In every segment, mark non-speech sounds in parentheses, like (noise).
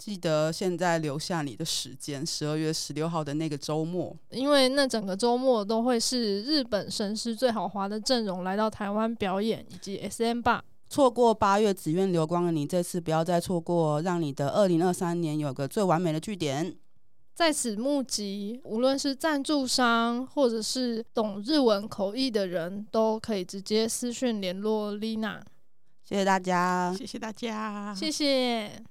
记得现在留下你的时间，十二月十六号的那个周末，因为那整个周末都会是日本神师最豪华的阵容来到台湾表演，以及 SM 吧。错过八月紫苑流光的你，这次不要再错过，让你的二零二三年有个最完美的据点。在此募集，无论是赞助商或者是懂日文口译的人，都可以直接私讯联络 Lina。谢谢大家，谢谢大家，谢谢。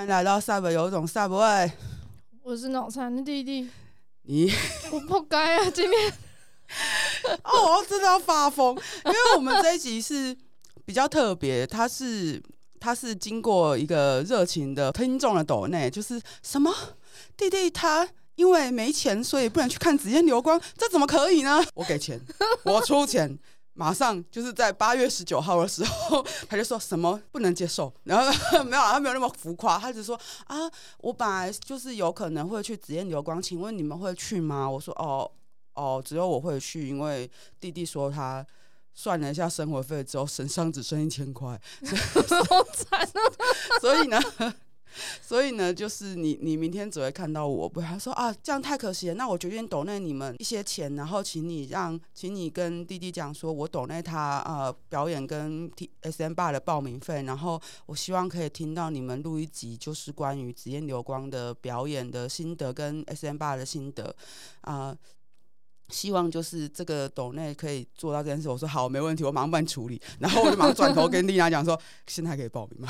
欢迎来到 Sub 有种 Sub 味。我是脑残的弟弟。你我不该啊，今天 (laughs) 哦，我真的要发疯，因为我们这一集是比较特别，它是。他是经过一个热情的听众的抖内，就是什么弟弟他因为没钱，所以不能去看紫烟流光，这怎么可以呢？我给钱，我出钱，马上就是在八月十九号的时候，他就说什么不能接受，(laughs) 然后 (laughs) 没有，他没有那么浮夸，他只说啊，我本来就是有可能会去紫燕流光，请问你们会去吗？我说哦哦，只有我会去，因为弟弟说他。算了一下生活费之后，身上只剩一千块，(laughs) 好惨啊！所以呢，所以呢，就是你，你明天只会看到我。不，他说啊，这样太可惜了。那我决定抖内你们一些钱，然后请你让，请你跟弟弟讲说，我抖内他呃表演跟 SM 吧的报名费，然后我希望可以听到你们录一集，就是关于紫燕流光的表演的心得跟 SM 吧的心得啊。希望就是这个抖内可以做到这件事。我说好，没问题，我马上帮你处理。(laughs) 然后我就马上转头跟丽娜讲说，现在可以报名吗？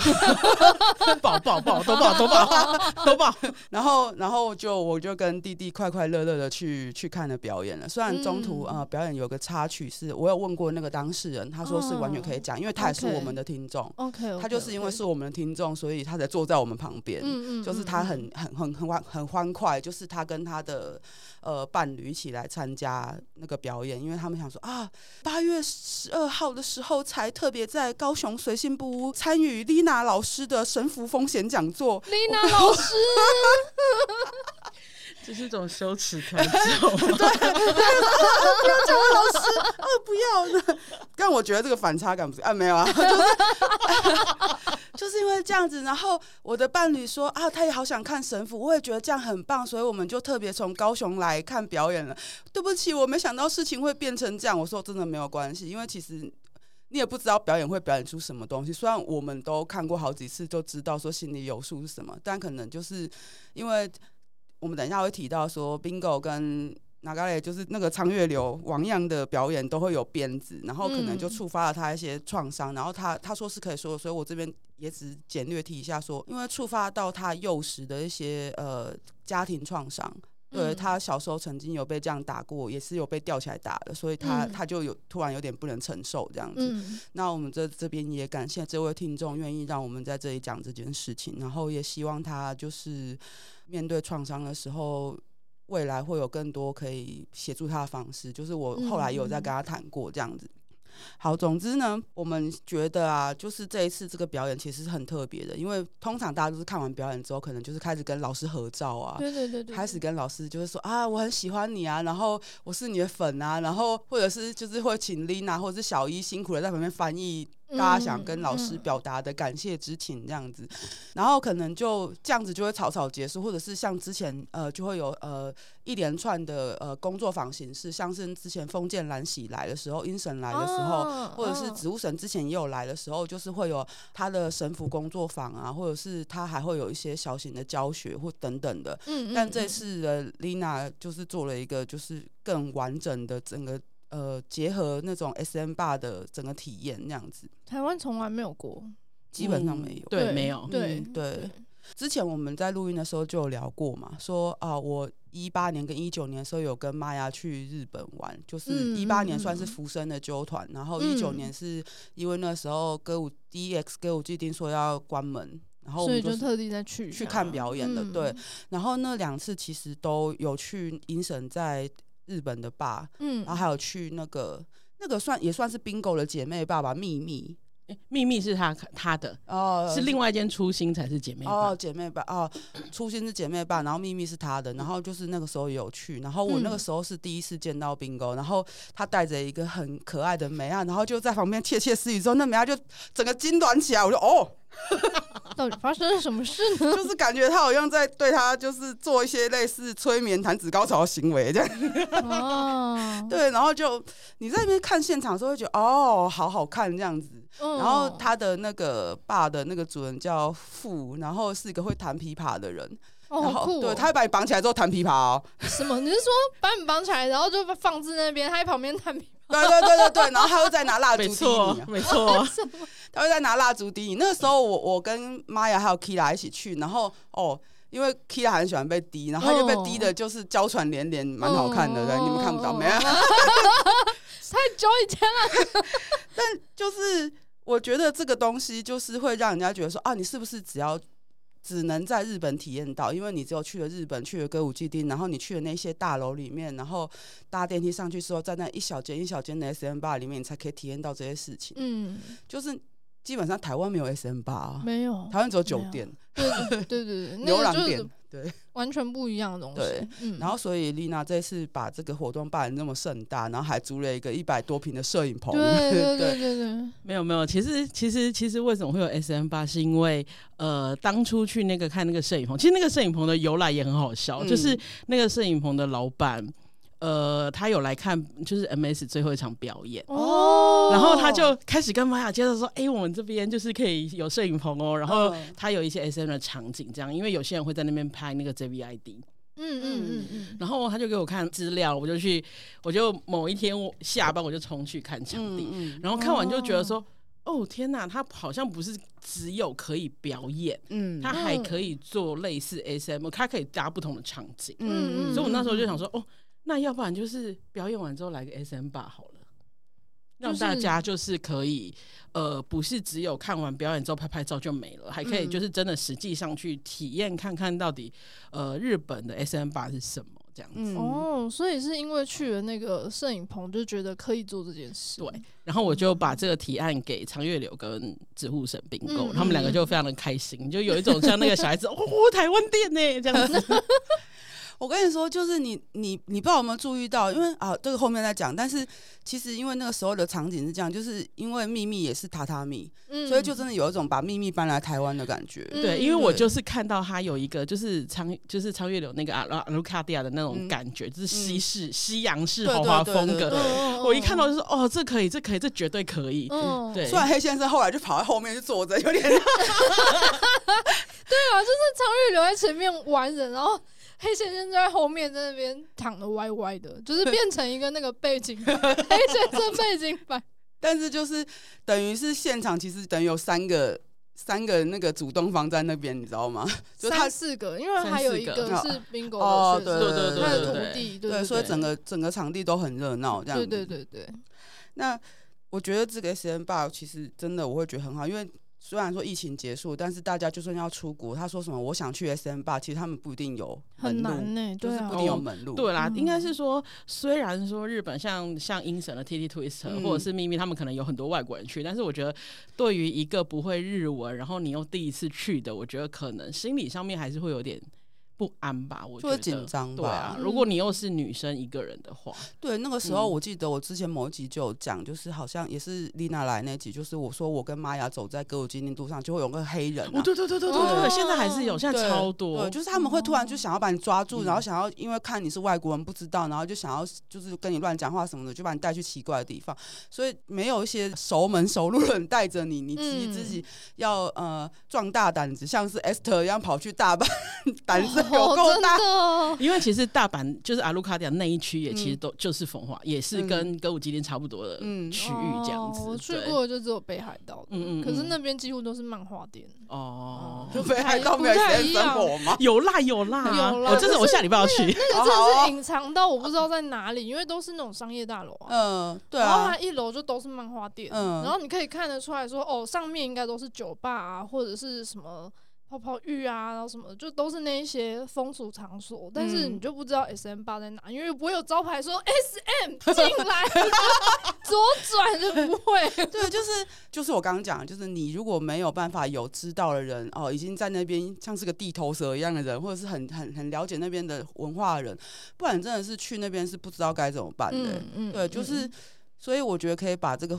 (laughs) 报报报，都报 (laughs) 都报都报。然后然后就我就跟弟弟快快乐乐的去去看了表演了。虽然中途、嗯、呃表演有个插曲是，我有问过那个当事人，他说是完全可以讲，因为他也是我们的听众。OK，, okay, okay 他就是因为是我们的听众，所以他才坐在我们旁边。嗯嗯，就是他很很很很欢很欢快，就是他跟他的。呃，伴侣一起来参加那个表演，因为他们想说啊，八月十二号的时候才特别在高雄随性不屋参与丽娜老师的神符风险讲座。丽娜老师。(laughs) (laughs) 这是一种羞耻感，(laughs) 对，不要讲老师，哦，不要。但我觉得这个反差感不是啊，没有啊，就是，就是因为这样子。然后我的伴侣说啊，他也好想看神符，我也觉得这样很棒，所以我们就特别从高雄来看表演了。对不起，我没想到事情会变成这样。我说真的没有关系，因为其实你也不知道表演会表演出什么东西。虽然我们都看过好几次，就知道说心里有数是什么，但可能就是因为。我们等一下会提到说，Bingo 跟哪个嘞，就是那个苍月流王样的表演都会有鞭子，然后可能就触发了他一些创伤，然后他他说是可以说，所以我这边也只简略提一下说，因为触发到他幼时的一些呃家庭创伤，对他小时候曾经有被这样打过，也是有被吊起来打的，所以他他就有突然有点不能承受这样子。那我们这这边也感谢这位听众愿意让我们在这里讲这件事情，然后也希望他就是。面对创伤的时候，未来会有更多可以协助他的方式。就是我后来有在跟他谈过这样子。好，总之呢，我们觉得啊，就是这一次这个表演其实是很特别的，因为通常大家都是看完表演之后，可能就是开始跟老师合照啊，对对对对，开始跟老师就是说啊，我很喜欢你啊，然后我是你的粉啊，然后或者是就是会请 Lina 或者是小一辛苦的在旁边翻译。大家想跟老师表达的感谢之情这样子，然后可能就这样子就会草草结束，或者是像之前呃就会有呃一连串的呃工作坊形式，像是之前封建兰喜来的时候，阴神来的时候，或者是植物神之前也有来的时候，就是会有他的神符工作坊啊，或者是他还会有一些小型的教学或等等的。但这次的 Lina 就是做了一个就是更完整的整个。呃，结合那种 SM 吧的整个体验那样子，台湾从来没有过，基本上没有，嗯、对，没有，对对，对。之前我们在录音的时候就有聊过嘛，说啊，我一八年跟一九年的时候有跟玛雅去日本玩，就是一八年算是福生的纠团，嗯、然后一九年是因为那时候歌舞 DX 歌舞伎町说要关门，然后我们就特地再去去看表演的，嗯、对。然后那两次其实都有去阴神在。日本的爸，嗯，然后还有去那个那个算也算是 Bingo 的姐妹爸爸秘密，秘密是他他的。哦，是另外一间初心才是姐妹哦，姐妹吧哦，初心是姐妹吧，然后秘密是他的，然后就是那个时候也有去，然后我那个时候是第一次见到 Bingo，然后他带着一个很可爱的妹啊，然后就在旁边窃窃私语之后，那妹啊就整个筋短起来，我就哦。(laughs) 到底发生了什么事呢？(laughs) 就是感觉他好像在对他，就是做一些类似催眠、弹指高潮的行为这样。哦，(laughs) 对，然后就你在那边看现场的时候，会觉得哦，好好看这样子。嗯、然后他的那个爸的那个主人叫傅，然后是一个会弹琵琶的人。哦，然后好酷、哦！对，他会把你绑起来之后弹琵琶哦。什么？你是说把你绑起来，然后就放置那边，他在旁边弹琵琶？(laughs) 对对对对对，然后他会再拿蜡烛滴你，没错，(laughs) 他会再拿蜡烛滴你。那个时候我我跟玛雅还有 Kira 一起去，然后哦，因为 Kira 很喜欢被滴，然后他就被滴的就是娇喘连连，蛮好看的，对，你们看不到没有？(laughs) 太久以前了，但就是我觉得这个东西就是会让人家觉得说啊，你是不是只要。只能在日本体验到，因为你只有去了日本，去了歌舞伎町，然后你去了那些大楼里面，然后搭电梯上去之后，在那一小间一小间的 SM 吧里面，你才可以体验到这些事情。嗯，就是基本上台湾没有 SM 吧、啊，没有，台湾只有酒店，对对对对，(laughs) 牛郎店。对，(laughs) 完全不一样的东西。对，嗯、然后所以丽娜这次把这个活动办的那么盛大，然后还租了一个一百多平的摄影棚。对 (laughs) 对对对对，没有没有，其实其实其实为什么会有 SM 八？是因为呃，当初去那个看那个摄影棚，其实那个摄影棚的由来也很好笑，嗯、就是那个摄影棚的老板。呃，他有来看，就是 MS 最后一场表演。哦，然后他就开始跟玛雅介绍说，哎、欸，我们这边就是可以有摄影棚哦，然后他有一些 SM 的场景，这样，因为有些人会在那边拍那个 JVID，嗯嗯嗯嗯，然后他就给我看资料，我就去，我就某一天我下班我就冲去看场地，嗯嗯然后看完就觉得说，哦，哦天哪，他好像不是只有可以表演，嗯，他还可以做类似 SM，他可以搭不同的场景，嗯嗯，所以我那时候就想说，哦。那要不然就是表演完之后来个 SM 吧好了，让大家就是可以呃，不是只有看完表演之后拍拍照就没了，还可以就是真的实际上去体验看看到底呃日本的 SM 吧是什么这样子。嗯、哦，所以是因为去了那个摄影棚就觉得可以做这件事。对，然后我就把这个提案给长月柳跟植护神 Bingo，他们两个就非常的开心，就有一种像那个小孩子哦，台湾店呢这样子。(laughs) 我跟你说，就是你你你不知道有没有注意到，因为啊，这个后面再讲。但是其实因为那个时候的场景是这样，就是因为秘密也是榻榻米，嗯、所以就真的有一种把秘密搬来台湾的感觉。嗯、对，因为我就是看到他有一个就是苍就是苍月柳那个阿阿鲁卡迪亚的那种感觉，嗯、就是西式、嗯、西洋式豪华风格。我一看到就是哦，这可以，这可以，这绝对可以。嗯，对。虽然黑先生后来就跑在后面就坐着，有点。(laughs) 对啊，就是苍月柳在前面玩人，然后。黑先生在后面，在那边躺的歪歪的，就是变成一个那个背景板，(laughs) 黑先生背景板。但是就是等于是现场，其实等于有三个三个那个主动方在那边，你知道吗？就他四个，因为还有一个是 Bingo 的哦，对对对，他的徒弟，对，所以整个整个场地都很热闹，这样子。对对对对。那我觉得这个 s 间 Bar 其实真的我会觉得很好，因为。虽然说疫情结束，但是大家就算要出国，他说什么我想去 SM 八，其实他们不一定有门路，很难呢，就是不一定有门路。对啦，应该是说，虽然说日本像像英神的 TT Twister 或者是秘密，他们可能有很多外国人去，但是我觉得对于一个不会日文，然后你又第一次去的，我觉得可能心理上面还是会有点。不安吧，我觉得紧张吧。对啊，如果你又是女生一个人的话，对，那个时候我记得我之前某一集就有讲，就是好像也是丽娜来那集，就是我说我跟玛雅走在歌舞伎町路上，就会有个黑人。对对对对对对，现在还是有，现在超多。对，就是他们会突然就想要把你抓住，然后想要因为看你是外国人不知道，然后就想要就是跟你乱讲话什么的，就把你带去奇怪的地方。所以没有一些熟门熟路的人带着你，(laughs) 你自己自己要呃壮大胆子，像是 Esther 一样跑去大阪，(laughs) 胆子 (laughs) 有够大。因为其实大阪就是阿鲁卡迪亚那一区也其实都就是风化，也是跟歌舞伎町差不多的区域这样子。我去过就只有北海道，嗯嗯，可是那边几乎都是漫画店。哦，(laughs) 就北海道没有生活吗？有辣有辣有啦，我真的我下礼拜要去。那个真的 (laughs) 是隐藏到我不知道在哪里，因为都是那种商业大楼啊。嗯，对啊。然后它一楼就都是漫画店，嗯，然后你可以看得出来说，哦，上面应该都是酒吧啊，或者是什么。泡泡浴啊，然后什么的，就都是那一些风俗场所，但是你就不知道 S M 八在哪，因为不会有招牌说 S M 进来，(laughs) 左转就不会。(laughs) 对，就是就是我刚刚讲，就是你如果没有办法有知道的人哦，已经在那边像是个地头蛇一样的人，或者是很很很了解那边的文化的人，不然真的是去那边是不知道该怎么办的。嗯嗯、对，就是、嗯、所以我觉得可以把这个。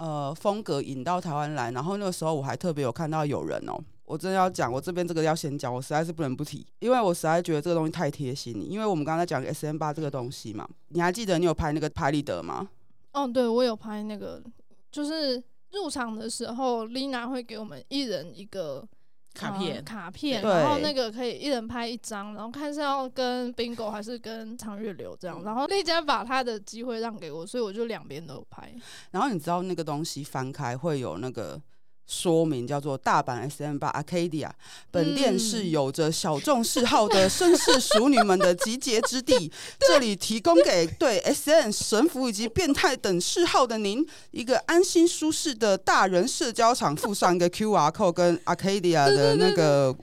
呃，风格引到台湾来，然后那个时候我还特别有看到有人哦，我真的要讲，我这边这个要先讲，我实在是不能不提，因为我实在觉得这个东西太贴心。因为我们刚才讲 SM 八这个东西嘛，你还记得你有拍那个拍立得吗？哦，对，我有拍那个，就是入场的时候，Lina 会给我们一人一个。卡片，呃、卡片，然后那个可以一人拍一张，然后看是要跟 Bingo 还是跟长月流这样，然后那家把他的机会让给我，所以我就两边都拍。然后你知道那个东西翻开会有那个。说明叫做大阪 SM 吧 Arcadia，本店是有着小众嗜好的绅士淑女们的集结之地。(laughs) 这里提供给对 SM 神服以及变态等嗜好的您一个安心舒适的大人社交场。附上一个 QR code 跟 Arcadia 的那个。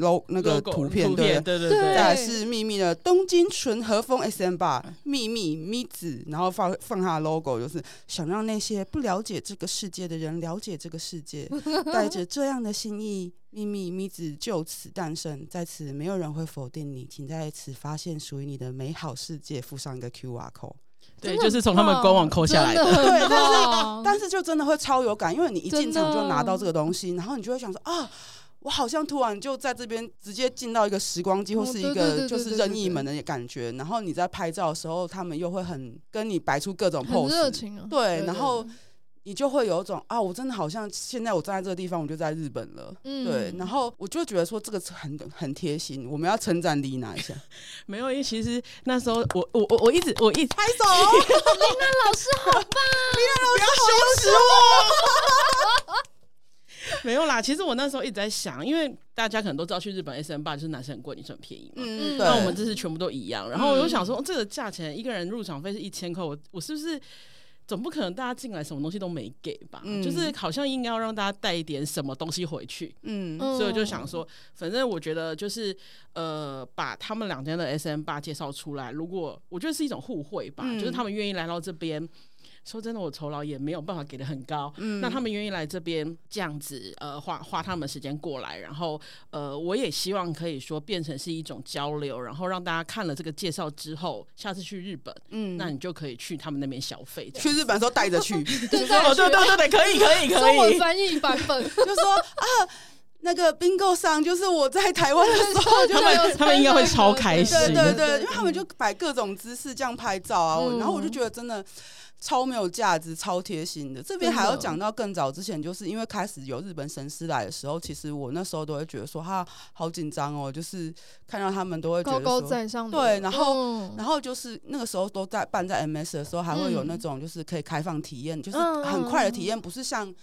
Logo 那个图片，对。对对，再来是秘密的东京纯和风 SM 吧，秘密咪子，然后放放他的 logo，就是想让那些不了解这个世界的人了解这个世界，(laughs) 带着这样的心意，秘密咪子就此诞生，在此没有人会否定你，请在此发现属于你的美好世界，附上一个 QR code，对，就是从他们官网扣下来的，的对，但是但是就真的会超有感，因为你一进场就拿到这个东西，然后你就会想说啊。我好像突然就在这边直接进到一个时光机，或是一个就是任意门的感觉。然后你在拍照的时候，他们又会很跟你摆出各种 pose，热情啊。对，然后你就会有一种啊，我真的好像现在我站在这个地方，我就在日本了。嗯，对。然后我就觉得说这个很很贴心，我们要称赞丽娜一下。(laughs) 没有，因为其实那时候我我我我一直我一直拍手，(laughs) 丽娜老师好棒，(laughs) 丽娜老师好羞耻我。(laughs) 没有啦，其实我那时候一直在想，因为大家可能都知道去日本 SM 八就是男生很贵，女生很便宜嘛。嗯，那我们这次全部都一样，然后我就想说，嗯、这个价钱一个人入场费是一千块，我我是不是总不可能大家进来什么东西都没给吧？嗯、就是好像应该要让大家带一点什么东西回去。嗯，所以我就想说，反正我觉得就是呃，把他们两间的 SM 八介绍出来，如果我觉得是一种互惠吧，嗯、就是他们愿意来到这边。说真的，我酬劳也没有办法给的很高。嗯，那他们愿意来这边这样子，呃，花花他们时间过来，然后，呃，我也希望可以说变成是一种交流，然后让大家看了这个介绍之后，下次去日本，嗯，那你就可以去他们那边消费。去日本的时候带着去，(laughs) 对对对对对，可以可以可以。中文翻译版本 (laughs) 就说啊，那个 Bingo 上就是我在台湾的时候，他们他们应该会超开心，对对对，因为他们就摆各种姿势这样拍照啊，然后我就觉得真的。超没有价值，超贴心的。这边还要讲到更早之前，就是因为开始有日本神师来的时候，其实我那时候都会觉得说，哈，好紧张哦，就是看到他们都会觉得说高高在上。对，然后，嗯、然后就是那个时候都在办在 MS 的时候，还会有那种就是可以开放体验，嗯、就是很快的体验，不是像。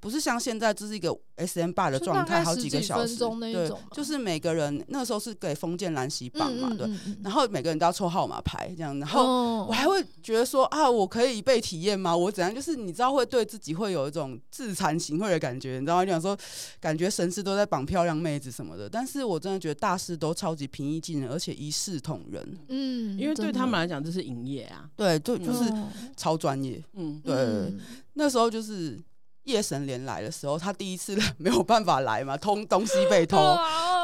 不是像现在，这是一个 SM 霸的状态，好几个小时，对，就是每个人那时候是给封建蓝旗榜嘛，对，然后每个人都要抽号码牌这样，然后我还会觉得说啊，我可以被体验吗？我怎样？就是你知道会对自己会有一种自惭形秽的感觉，你知道吗？就想说感觉神师都在绑漂亮妹子什么的，但是我真的觉得大师都超级平易近人，而且一视同仁，嗯，因为对他们来讲这是营业啊，对，就就是超专业，嗯，对，那时候就是。夜神连来的时候，他第一次没有办法来嘛，(laughs) 偷东西被偷，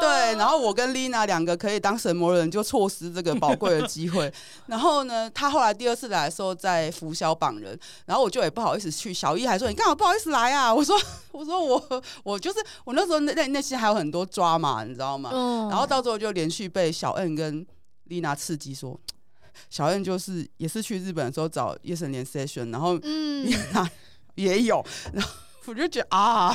对，然后我跟丽娜两个可以当神魔人，就错失这个宝贵的机会。(laughs) 然后呢，他后来第二次来的时候在拂晓绑人，然后我就也不好意思去。小一还说：“你干嘛不好意思来啊？”我说：“ (laughs) 我说我我就是我那时候内内心还有很多抓嘛，你知道吗？”然后到最后就连续被小恩跟丽娜刺激说，小恩就是也是去日本的时候找夜神连 session，然后丽娜。也有，然后我就觉得啊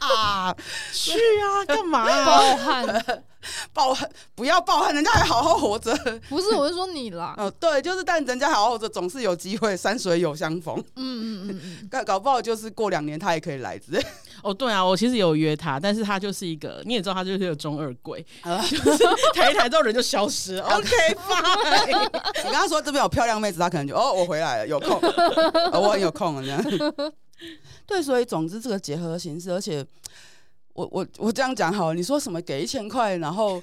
啊，(laughs) (laughs) 去啊，干嘛啊？暴汗，(laughs) 暴汗，不要抱恨，人家还好好活着。不是，我是说你啦。(laughs) 哦，对，就是，但人家好好活着，总是有机会，山水有相逢。嗯嗯嗯嗯，(laughs) 搞搞不好就是过两年他也可以来之类。哦，对啊，我其实有约他，但是他就是一个，你也知道，他就是一个中二鬼，就是抬一抬之后人就消失。OK，拜。你跟他说这边有漂亮妹子，他可能就哦，我回来了，有空，哦、我很有空了这样。对，所以总之这个结合形式，而且我我我这样讲好了，你说什么给一千块，然后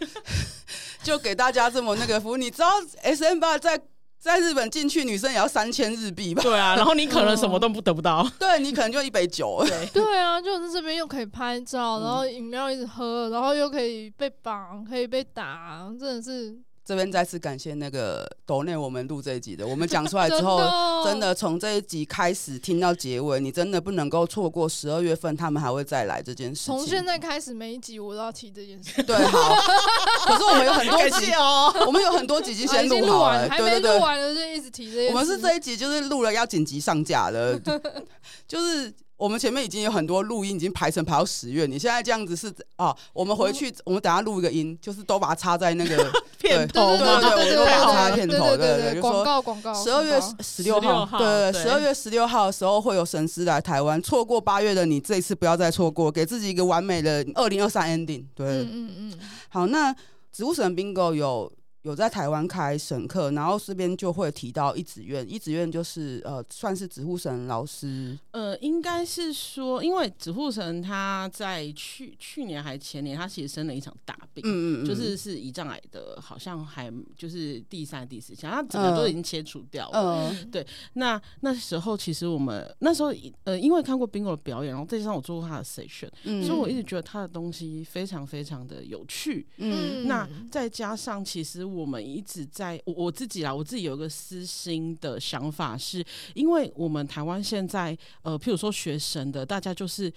(laughs) 就给大家这么那个服务？你知道 S M 八在在日本进去，女生也要三千日币吧？对啊，然后你可能什么都不得不到，对你可能就一杯酒。对 (laughs) 对啊，就是这边又可以拍照，然后饮料一直喝，然后又可以被绑，可以被打，真的是。这边再次感谢那个斗内我们录这一集的，我们讲出来之后，(laughs) 真的从这一集开始听到结尾，你真的不能够错过十二月份他们还会再来这件事情。从现在开始每一集我都要提这件事。对，好。(laughs) 可是我们有很多集哦，我们有很多集 (laughs) 已经先录好了，还没录完了就一直提这。我们是这一集就是录了要紧急上架了，就是。我们前面已经有很多录音，已经排成排到十月。你现在这样子是啊？我们回去，我们等下录一个音，就是都把它插在那个 (laughs) 片头，对对对，我们都把它插在片头，对对对，广告广告。十二月十六号，对对，十二月十六号的时候会有神师来台湾。错过八月的你，这一次不要再错过，给自己一个完美的二零二三 ending。对，嗯嗯嗯。好，那植物神 bingo 有。有在台湾开神课，然后这边就会提到一子院，一子院就是呃，算是指护神老师。呃，应该是说，因为指护神他在去去年还前年，他其实生了一场大病，嗯嗯，嗯就是是胰脏癌的，好像还就是第三、第四期，他整个都已经切除掉了。对。那那时候其实我们那时候呃，因为看过 Bingo 的表演，然后再加上我做过他的 session，嗯，所以我一直觉得他的东西非常非常的有趣。嗯，那再加上其实。我们一直在我我自己啦，我自己有一个私心的想法是，是因为我们台湾现在呃，譬如说学神的，大家就是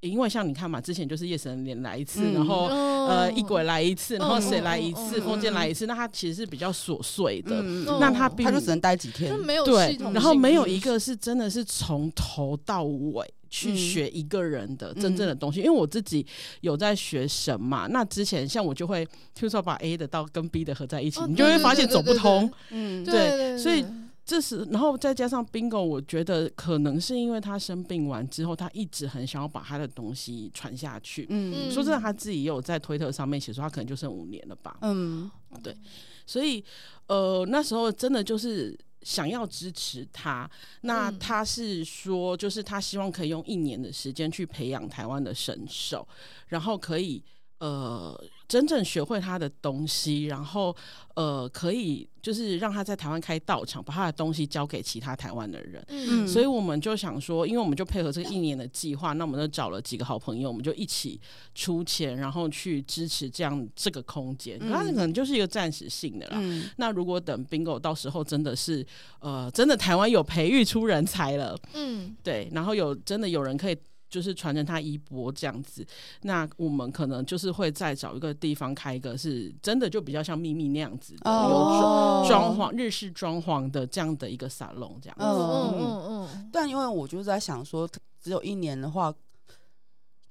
因为像你看嘛，之前就是夜神连来一次，嗯、然后呃一鬼来一次，然后谁来一次，封建、嗯、来一次，那他其实是比较琐碎的，嗯、那他他就只能待几天，没有对，然后没有一个是真的是从头到尾。去学一个人的真正的东西，嗯、因为我自己有在学神嘛。那之前像我就会，譬如说把 A 的到跟 B 的合在一起，哦、你就会发现走不通。嗯，对，所以这是然后再加上 Bingo，我觉得可能是因为他生病完之后，他一直很想要把他的东西传下去。嗯，说真的，他自己也有在推特上面写说，他可能就剩五年了吧。嗯，对，所以呃那时候真的就是。想要支持他，那他是说，就是他希望可以用一年的时间去培养台湾的神手，然后可以呃。真正学会他的东西，然后呃，可以就是让他在台湾开道场，把他的东西交给其他台湾的人。嗯，所以我们就想说，因为我们就配合这个一年的计划，那我们就找了几个好朋友，我们就一起出钱，然后去支持这样这个空间。那可能就是一个暂时性的啦。嗯，那如果等 Bingo 到时候真的是呃，真的台湾有培育出人才了，嗯，对，然后有真的有人可以。就是传承他衣钵这样子，那我们可能就是会再找一个地方开一个，是真的就比较像秘密那样子的，有装潢日式装潢的这样的一个沙龙这样子。嗯嗯嗯嗯。但因为我就是在想说，只有一年的话，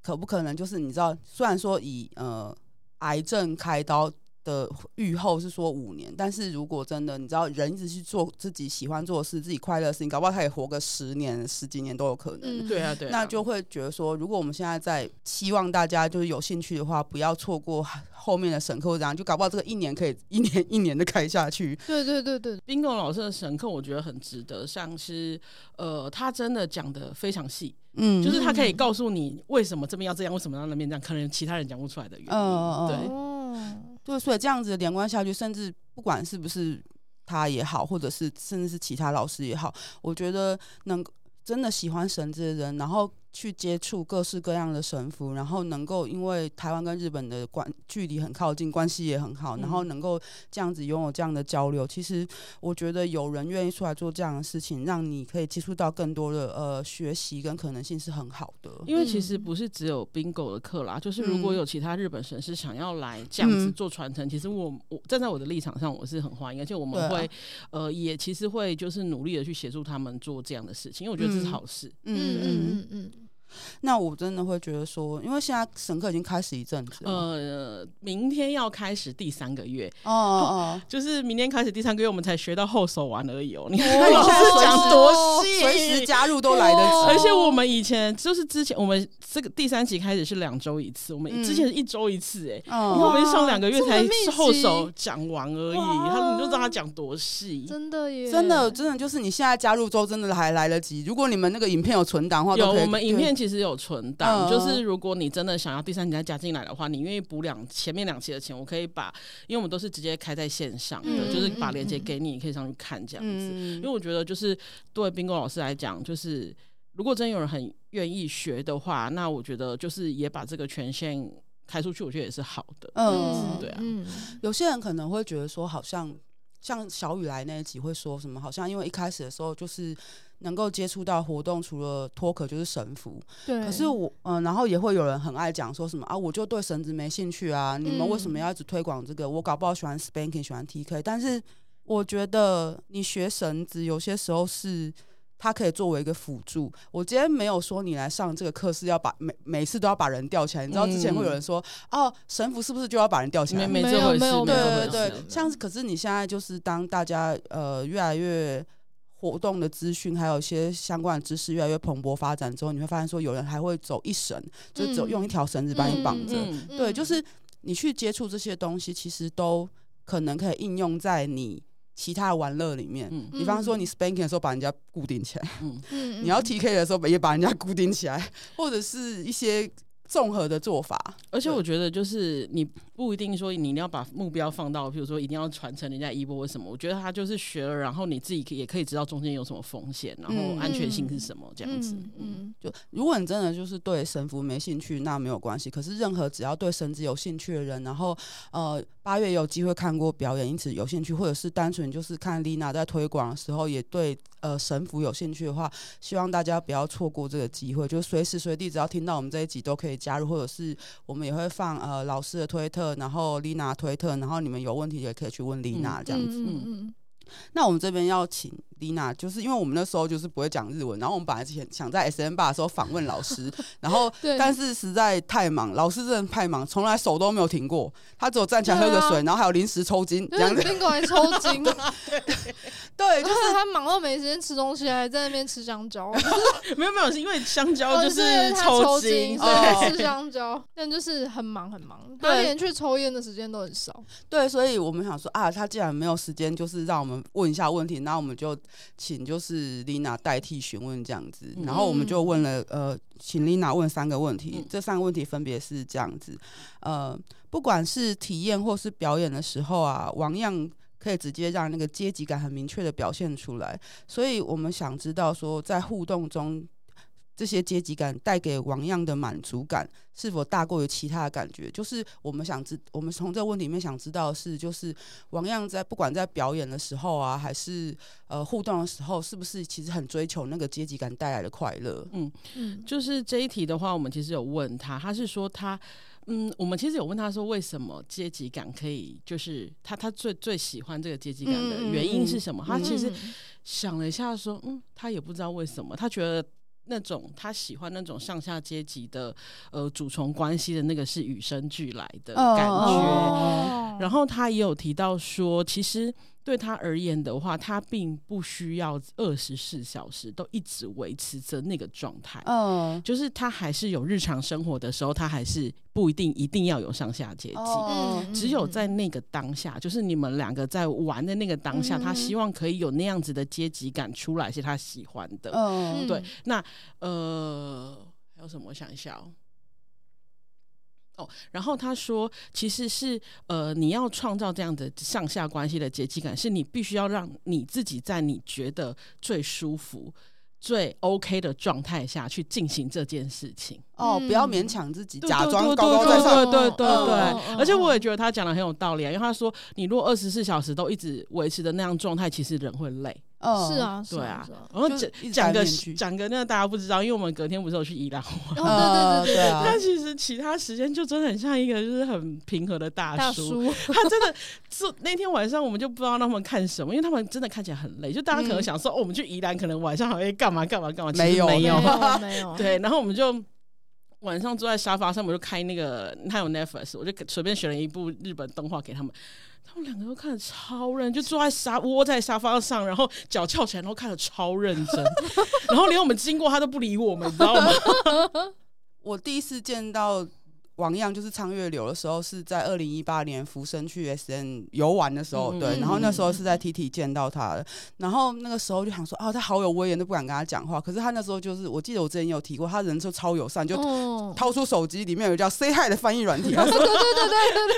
可不可能就是你知道，虽然说以呃癌症开刀。的预后是说五年，但是如果真的你知道人一直去做自己喜欢做的事，自己快乐的事情，搞不好他也活个十年、十几年都有可能。嗯、对啊，对啊。那就会觉得说，如果我们现在在希望大家就是有兴趣的话，不要错过后面的神课，这样就搞不好这个一年可以一年一年的开下去。对对对对，Bingo 老师的神课我觉得很值得，像是呃，他真的讲的非常细，嗯，就是他可以告诉你为什么这边要这样，为什么要那边这样，可能其他人讲不出来的原因。嗯、对。嗯对，所以这样子连贯下去，甚至不管是不是他也好，或者是甚至是其他老师也好，我觉得能真的喜欢绳子的人，然后。去接触各式各样的神符，然后能够因为台湾跟日本的关距离很靠近，关系也很好，然后能够这样子拥有这样的交流。其实我觉得有人愿意出来做这样的事情，让你可以接触到更多的呃学习跟可能性是很好的。因为其实不是只有 Bingo 的课啦，就是如果有其他日本神是想要来这样子做传承，嗯、其实我我站在我的立场上，我是很欢迎，而且我们会、啊、呃也其实会就是努力的去协助他们做这样的事情，因为我觉得这是好事。嗯嗯嗯嗯。那我真的会觉得说，因为现在神课已经开始一阵子了，呃，明天要开始第三个月，哦哦哦，(laughs) 就是明天开始第三个月，我们才学到后手玩而已哦。你看你现在讲多细，随时加入都来得及。而且我们以前就是之前我们这个第三期开始是两周一次，我们之前是一周一次，哎，我们上两个月才后手讲完而已，他你就知道他讲多细，真的耶，真的真的就是你现在加入之后真的还来得及。如果你们那个影片有存档的话，有我们影片其其实有存档，嗯、就是如果你真的想要第三期再加进来的话，你愿意补两前面两期的钱，我可以把，因为我们都是直接开在线上的，嗯、就是把链接给你，你可以上去看这样子。嗯、因为我觉得就是对冰哥老师来讲，就是如果真有人很愿意学的话，那我觉得就是也把这个权限开出去，我觉得也是好的。嗯，对啊。嗯、有些人可能会觉得说，好像像小雨来那一集会说什么，好像因为一开始的时候就是。能够接触到活动，除了脱壳就是神符。对。可是我，嗯、呃，然后也会有人很爱讲说什么啊，我就对绳子没兴趣啊，你们为什么要一直推广这个？嗯、我搞不好喜欢 spanking，喜欢 TK。但是我觉得你学绳子有些时候是它可以作为一个辅助。我今天没有说你来上这个课是要把每每次都要把人吊起来。你知道之前会有人说，嗯、哦，绳缚是不是就要把人吊起来？没没这回事，没有，对对对对。像可是你现在就是当大家呃越来越。活动的资讯，还有一些相关的知识越来越蓬勃发展之后，你会发现说有人还会走一绳，就走用一条绳子把你绑着。嗯嗯、对，就是你去接触这些东西，其实都可能可以应用在你其他的玩乐里面。嗯、比方说，你 spanking 的时候把人家固定起来，嗯、你要 TK 的时候也把人家固定起来，或者是一些。综合的做法，而且我觉得就是你不一定说你一定要把目标放到，比如说一定要传承人家衣钵或什么。我觉得他就是学了，然后你自己也可以知道中间有什么风险，然后安全性是什么这样子。嗯，嗯就如果你真的就是对神符没兴趣，那没有关系。可是任何只要对神子有兴趣的人，然后呃八月有机会看过表演，因此有兴趣，或者是单纯就是看丽娜在推广的时候也对呃神符有兴趣的话，希望大家不要错过这个机会，就随时随地只要听到我们这一集都可以。加入，或者是我们也会放呃老师的推特，然后丽娜推特，然后你们有问题也可以去问丽娜这样子。嗯嗯，嗯。那我们这边要请。丽娜，就是因为我们那时候就是不会讲日文，然后我们本来之前想在 SM 吧的时候访问老师，然后 (laughs) 但是实在太忙，老师真的太忙，从来手都没有停过，他只有站起来喝个水，啊、然后还有临时抽筋，这样子。抽筋，(laughs) 对，就是他忙到没时间吃东西，还在那边吃香蕉。(laughs) 没有没有，是因为香蕉就是抽筋，所以吃香蕉。但就是很忙很忙，他连去抽烟的时间都很少。对，所以我们想说啊，他既然没有时间，就是让我们问一下问题，那我们就。请就是丽娜代替询问这样子，然后我们就问了呃，请丽娜问三个问题，这三个问题分别是这样子，呃，不管是体验或是表演的时候啊，王样可以直接让那个阶级感很明确的表现出来，所以我们想知道说在互动中。这些阶级感带给王样的满足感是否大过于其他的感觉？就是我们想知，我们从这个问题里面想知道的是，就是王样在不管在表演的时候啊，还是呃互动的时候，是不是其实很追求那个阶级感带来的快乐？嗯嗯，就是这一题的话，我们其实有问他，他是说他嗯，我们其实有问他说，为什么阶级感可以，就是他他最最喜欢这个阶级感的原因是什么？他其实想了一下说，嗯，他也不知道为什么，他觉得。那种他喜欢那种上下阶级的呃主从关系的那个是与生俱来的感觉，oh. 然后他也有提到说，其实。对他而言的话，他并不需要二十四小时都一直维持着那个状态。嗯，oh. 就是他还是有日常生活的时候，他还是不一定一定要有上下阶级。Oh. 只有在那个当下，就是你们两个在玩的那个当下，mm hmm. 他希望可以有那样子的阶级感出来，是他喜欢的。嗯，oh. 对。那呃，还有什么？我想一下哦。哦，然后他说，其实是呃，你要创造这样的上下关系的阶级感，是你必须要让你自己在你觉得最舒服、最 OK 的状态下去进行这件事情。哦，不要勉强自己，假装高高在上。对对对对，而且我也觉得他讲的很有道理啊，因为他说，你如果二十四小时都一直维持的那样状态，其实人会累。哦，是啊，对啊，然后讲讲个讲个那个大家不知道，因为我们隔天不是有去宜兰玩，哦，对对对对，他 (laughs) 其实其他时间就真的很像一个就是很平和的大叔，他真的是那天晚上我们就不知道他们看什么，因为他们真的看起来很累，就大家可能想说，哦，我们去宜兰可能晚上还会干嘛干嘛干嘛，没有没有 (laughs) 没有，对，然后我们就。晚上坐在沙发上，我就开那个，他有 Netflix，我就随便选了一部日本动画给他们，他们两个都看得超认真，就坐在沙窝在沙发上，然后脚翘起来，然后看得超认真，(laughs) 然后连我们经过他都不理我们，你知道吗？(laughs) (laughs) 我第一次见到王样就是唱月柳的时候，是在二零一八年福生去 S N 游玩的时候，嗯、对，然后那时候是在 T T 见到他的，然后那个时候就想说，啊，他好有威严，都不敢跟他讲话。可是他那时候就是，我记得我之前有提过，他人就超友善，就掏出手机里面有叫 Say Hi 的翻译软体。对对对对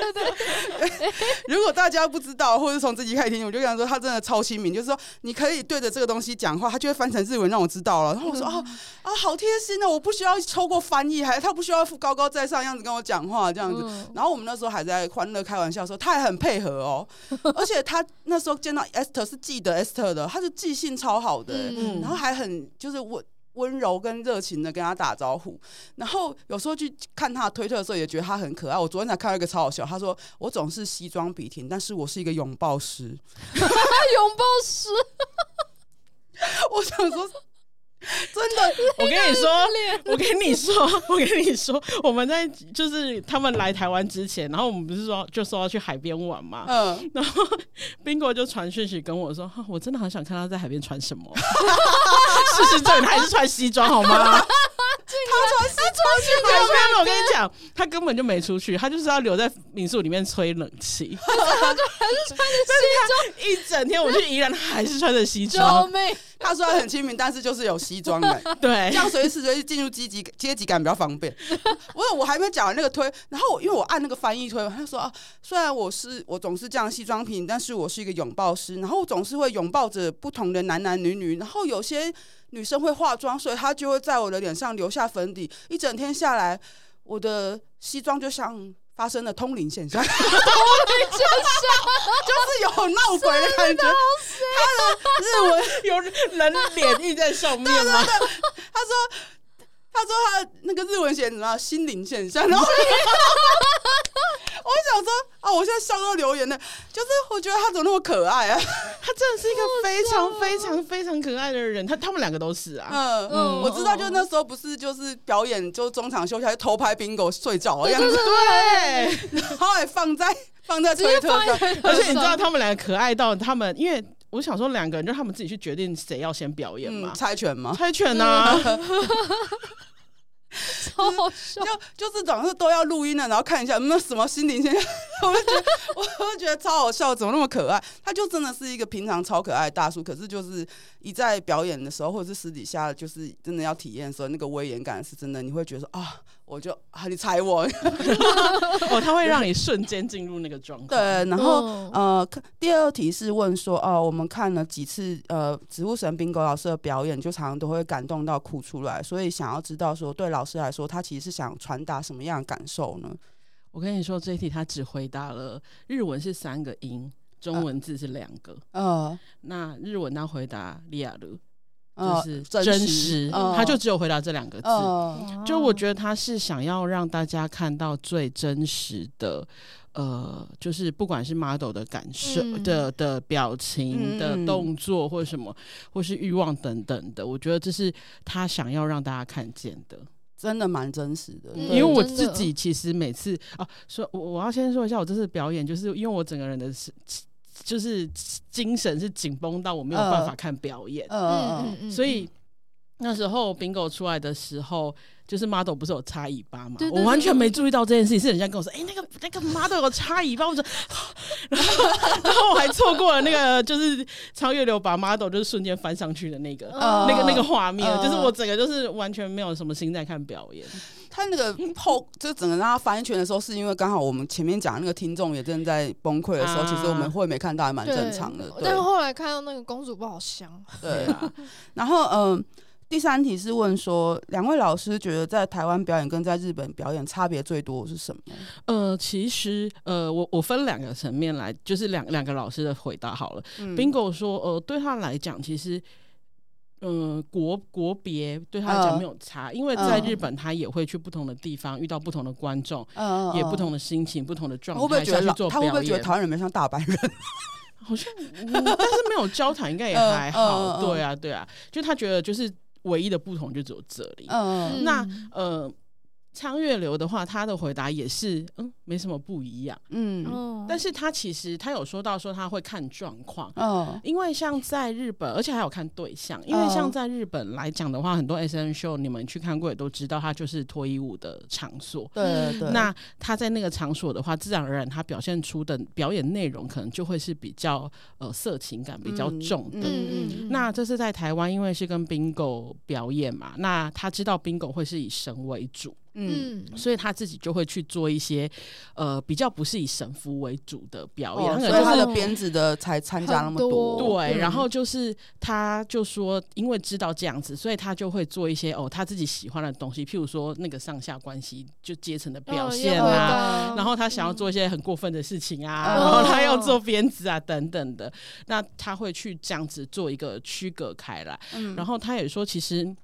对对对。(laughs) 如果大家不知道，或者从自己开始听，我就跟他说，他真的超亲民，就是说你可以对着这个东西讲话，他就会翻成日文让我知道了。然后我说，啊啊，好贴心哦，我不需要透过翻译，还他不需要高高在上样子。跟我讲话这样子，嗯、然后我们那时候还在欢乐开玩笑说，他还很配合哦，(laughs) 而且他那时候见到 Esther 是记得 Esther 的，他是记性超好的，嗯、然后还很就是温温柔跟热情的跟他打招呼，然后有时候去看他的推特的时候也觉得他很可爱。我昨天才看到一个超好笑，他说我总是西装笔挺，但是我是一个拥抱师，(laughs) 拥抱师，(laughs) 我想说。(laughs) 真的，我跟你说，我跟你说，(laughs) 我跟你说，我们在就是他们来台湾之前，然后我们不是说就说要去海边玩嘛，嗯，(laughs) 然后宾果就传讯息跟我说，我真的很想看他在海边穿什么。事实证明还是穿西装好吗？他穿西装去海边，我跟你讲，他根本就没出去，他就是要留在民宿里面吹冷气。他就还是穿着西装，一整天我去宜兰还是穿着西装。他说他很亲民，但是就是有西装的，(laughs) 对，这样随时随地进入阶级阶级感比较方便。我我还没讲完那个推，然后因为我按那个翻译推，他就说啊，虽然我是我总是这样西装品，但是我是一个拥抱师，然后我总是会拥抱着不同的男男女女，然后有些女生会化妆，所以她就会在我的脸上留下粉底，一整天下来，我的西装就像。发生了通灵现象，通灵现象 (laughs) 就是有闹鬼的感觉。他的日文有人脸印在上面吗？(laughs) 他说，他说他那个日文写什么心灵现象，然后。(laughs) 我想说啊，我现在笑到流眼泪，就是我觉得他怎么那么可爱啊？(laughs) 他真的是一个非常非常非常可爱的人。他他们两个都是啊。嗯嗯，我知道，就那时候不是就是表演，就中场休息还偷拍 Bingo 睡着的样子，对，(laughs) 然后还放在放在推特上。而且你知道他们两个可爱到他们，因为我想说两个人就他们自己去决定谁要先表演嘛，猜拳吗？猜拳啊。(laughs) 超好笑，就就是总是都要录音的，然后看一下有没有什么心灵现象，我就觉得我就觉得超好笑，怎么那么可爱？他就真的是一个平常超可爱的大叔，可是就是一在表演的时候，或者是私底下，就是真的要体验的时候，那个威严感是真的，你会觉得说啊。我就啊，你踩我 (laughs) 哦，他会让你瞬间进入那个状态。对，然后、嗯、呃，第二题是问说，哦，我们看了几次呃，植物神 Bingo 老师的表演，就常常都会感动到哭出来，所以想要知道说，对老师来说，他其实是想传达什么样的感受呢？我跟你说，这一题他只回答了日文是三个音，中文字是两个。嗯、呃，那日文他回答利亚鲁。就是真实，他就只有回答这两个字。就我觉得他是想要让大家看到最真实的，呃，就是不管是 model 的感受的的表情的动作，或者什么，或是欲望等等的。我觉得这是他想要让大家看见的，真的蛮真实的。因为我自己其实每次啊，说我我要先说一下，我这次表演，就是因为我整个人的是。就是精神是紧绷到我没有办法看表演，嗯嗯，所以那时候 Bingo 出来的时候，就是 model 不是有插尾巴嘛？我完全没注意到这件事情，是人家跟我说：“哎，那个那个 model 有插尾巴。”我说，(laughs) 然后然后我还错过了那个就是超越流把 model 就是瞬间翻上去的那个那个那个画面，就是我整个就是完全没有什么心在看表演。他那个 (laughs) 后就整个让他翻圈的时候，是因为刚好我们前面讲那个听众也正在崩溃的时候，其实我们会没看到还蛮正常的。但是后来看到那个公主不好香。对啊，然后嗯，第三题是问说，两位老师觉得在台湾表演跟在日本表演差别最多是什么？呃，其实呃，我我分两个层面来，就是两两个老师的回答好了。Bingo 说，呃，对他来讲，其实。嗯，国国别对他来讲没有差，uh, 因为在日本他也会去不同的地方，遇到不同的观众，uh, uh, 也不同的心情、不同的状态，会不会觉得他会不会觉得台湾人没像大阪人？(laughs) 好像、嗯，但是没有交谈应该也还好。Uh, uh, uh, 对啊，对啊，就他觉得就是唯一的不同就只有这里。Uh, 那呃。苍月流的话，他的回答也是嗯，没什么不一样。嗯，哦但是他其实他有说到说他会看状况，哦，因为像在日本，而且还有看对象，因为像在日本来讲的话，很多 S N show 你们去看过也都知道，它就是脱衣舞的场所。对对，那他在那个场所的话，自然而然他表现出的表演内容可能就会是比较呃色情感比较重的。嗯嗯嗯，那这是在台湾，因为是跟 Bingo 表演嘛，那他知道 Bingo 会是以神为主。嗯，嗯，所以他自己就会去做一些，呃，比较不是以神符为主的表演，所以他的编制的才参加那么多，对，嗯。然后就是他就说，因为知道这样子，所以他就会做一些哦他自己喜欢的东西，譬如说那个上下关系就阶层的表现哦啊，然后他想要做一些很过分的事情啊，嗯。然后他要做鞭子啊等等的，那他会去这样子做一个区隔开来，嗯。然后他也说其实。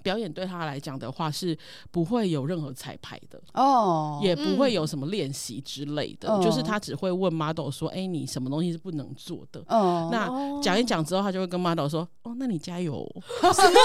表演对他来讲的话是不会有任何彩排的，哦，也不会有什么练习之类的，嗯。就是他只会问 model 说：“哎、你什么东西是不能做的？”哦，那哦。讲一讲之后，他就会跟 model 说：“哦，那你加油。什么？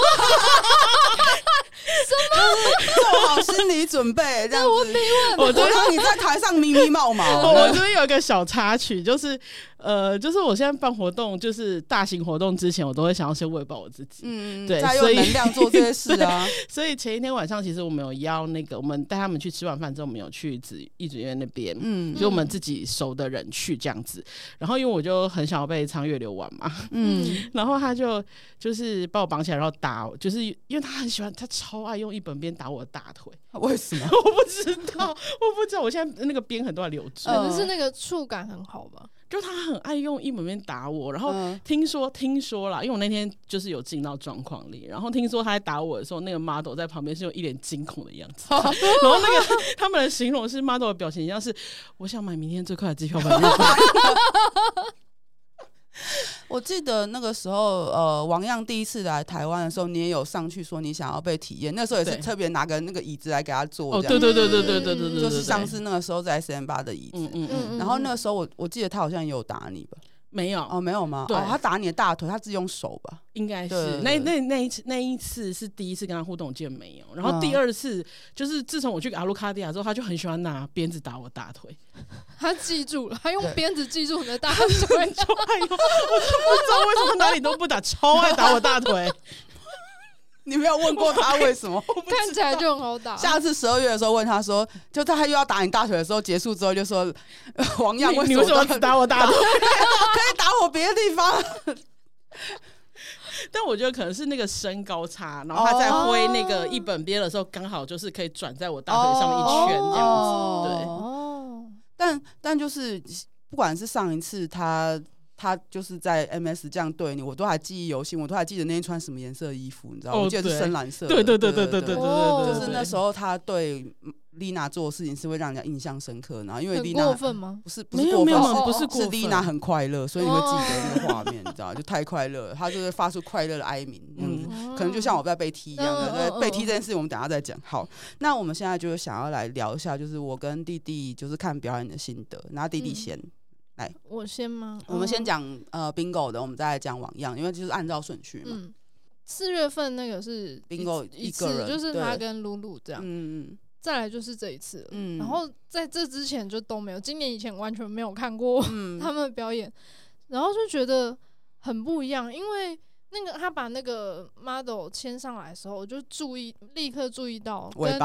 做好心理准备，这样子，(laughs) 我我让你在台上咪咪冒 (laughs) 毛。我我这边有一个小插曲，就是呃，就是我现在办活动，就是大型活动之前，我都会想要先喂饱我自己。嗯，对所以能量做这些事啊。(laughs) 所以前一天晚上，其实我们有邀那个，我们带他们去吃完饭之后，我们有去紫艺子院那边，嗯就我们自己熟的人去这样子。然后因为我就很想要被苍月流玩嘛，嗯，(laughs) 然后他就就是把我绑起来，然后打我，就是因为他很喜欢，他超爱用一本鞭打我的大腿。(laughs) 为什么？我不知道，我不知道，我现在那个鞭很多还留着，可能是那个触感很好吧。就他很爱用一本鞭打我，然后嗯。听说听说啦，因为我那天就是有进到状况里，然后听说他在打我的时候，那个 model 在旁边是用一脸惊恐的样子，(laughs) 然后那个 (laughs) 他们的形容是 model 的表情像是我想买明天最快的机票买日本。(laughs) 我记得那个时候，呃，王样第一次来台湾的时候，你也有上去说你想要被体验。那时候也是特别拿个那个椅子来给他坐，对对对对对对对对，就是上次那个时候在 S M 八的椅子。嗯嗯嗯，然后那个时候我我记得他好像也有打你吧？没有哦，没有吗？对哦，他打你的大腿，他是用手吧？应该是那那那一次那一次是第一次跟他互动，我记得没有。然后第二次就是自从我去阿鲁卡迪亚之后，他就很喜欢拿鞭子打我大腿，(laughs) 他记住了，他用鞭子记住你的大腿。超爱用，(laughs) 我就不知道为什么哪里都不打，超爱打我大腿。你没有问过他为什么？(laughs) 看起来就很好打。下次十二月的时候问他说，就他又要打你大腿的时候，结束之后就说，呃 (laughs) 王样你你为什么只打我大腿？(laughs) 可以打我别的地方？但我觉得可能是那个身高差，然后他在挥那个一本鞭的时候，刚好就是可以转在我大腿上面一圈这样子。对，哦，但但就是不管是上一次他他就是在 MS 这样对你，我都还记忆犹新，我都还记得那天穿什么颜色的衣服，你知道吗？哦我记得是深蓝色的。对对对对对对对就是那时候他对丽娜做的事情是会让人家印象深刻，然后因为很丽娜过分吗？不是不是过分，没有没有是不是过分是丽娜很快乐，所以你会记得那个画面，你知道吗？就太快乐了，她就会发出快乐的哀鸣。嗯，可能就像我在被踢一样对，嗯被踢这件事情我们等下再讲。好，那我们现在就是想要来聊一下，就是我跟弟弟就是看表演的心得。然后弟弟先，我先吗？我们先哦。讲呃 bingo 的，我们再来讲网样，因为就是按照顺序嘛。嗯，四月份那个是 bingo 一一个人次就是他跟露露这样，嗯嗯再来就是这一次了。嗯，然后在这之前就都没有，今年以前完全没有看过嗯 (laughs) 他们的表演，然后就觉得很不一样，因为那个，他把那个 model 签上来的时候，我就注意立刻注意到跟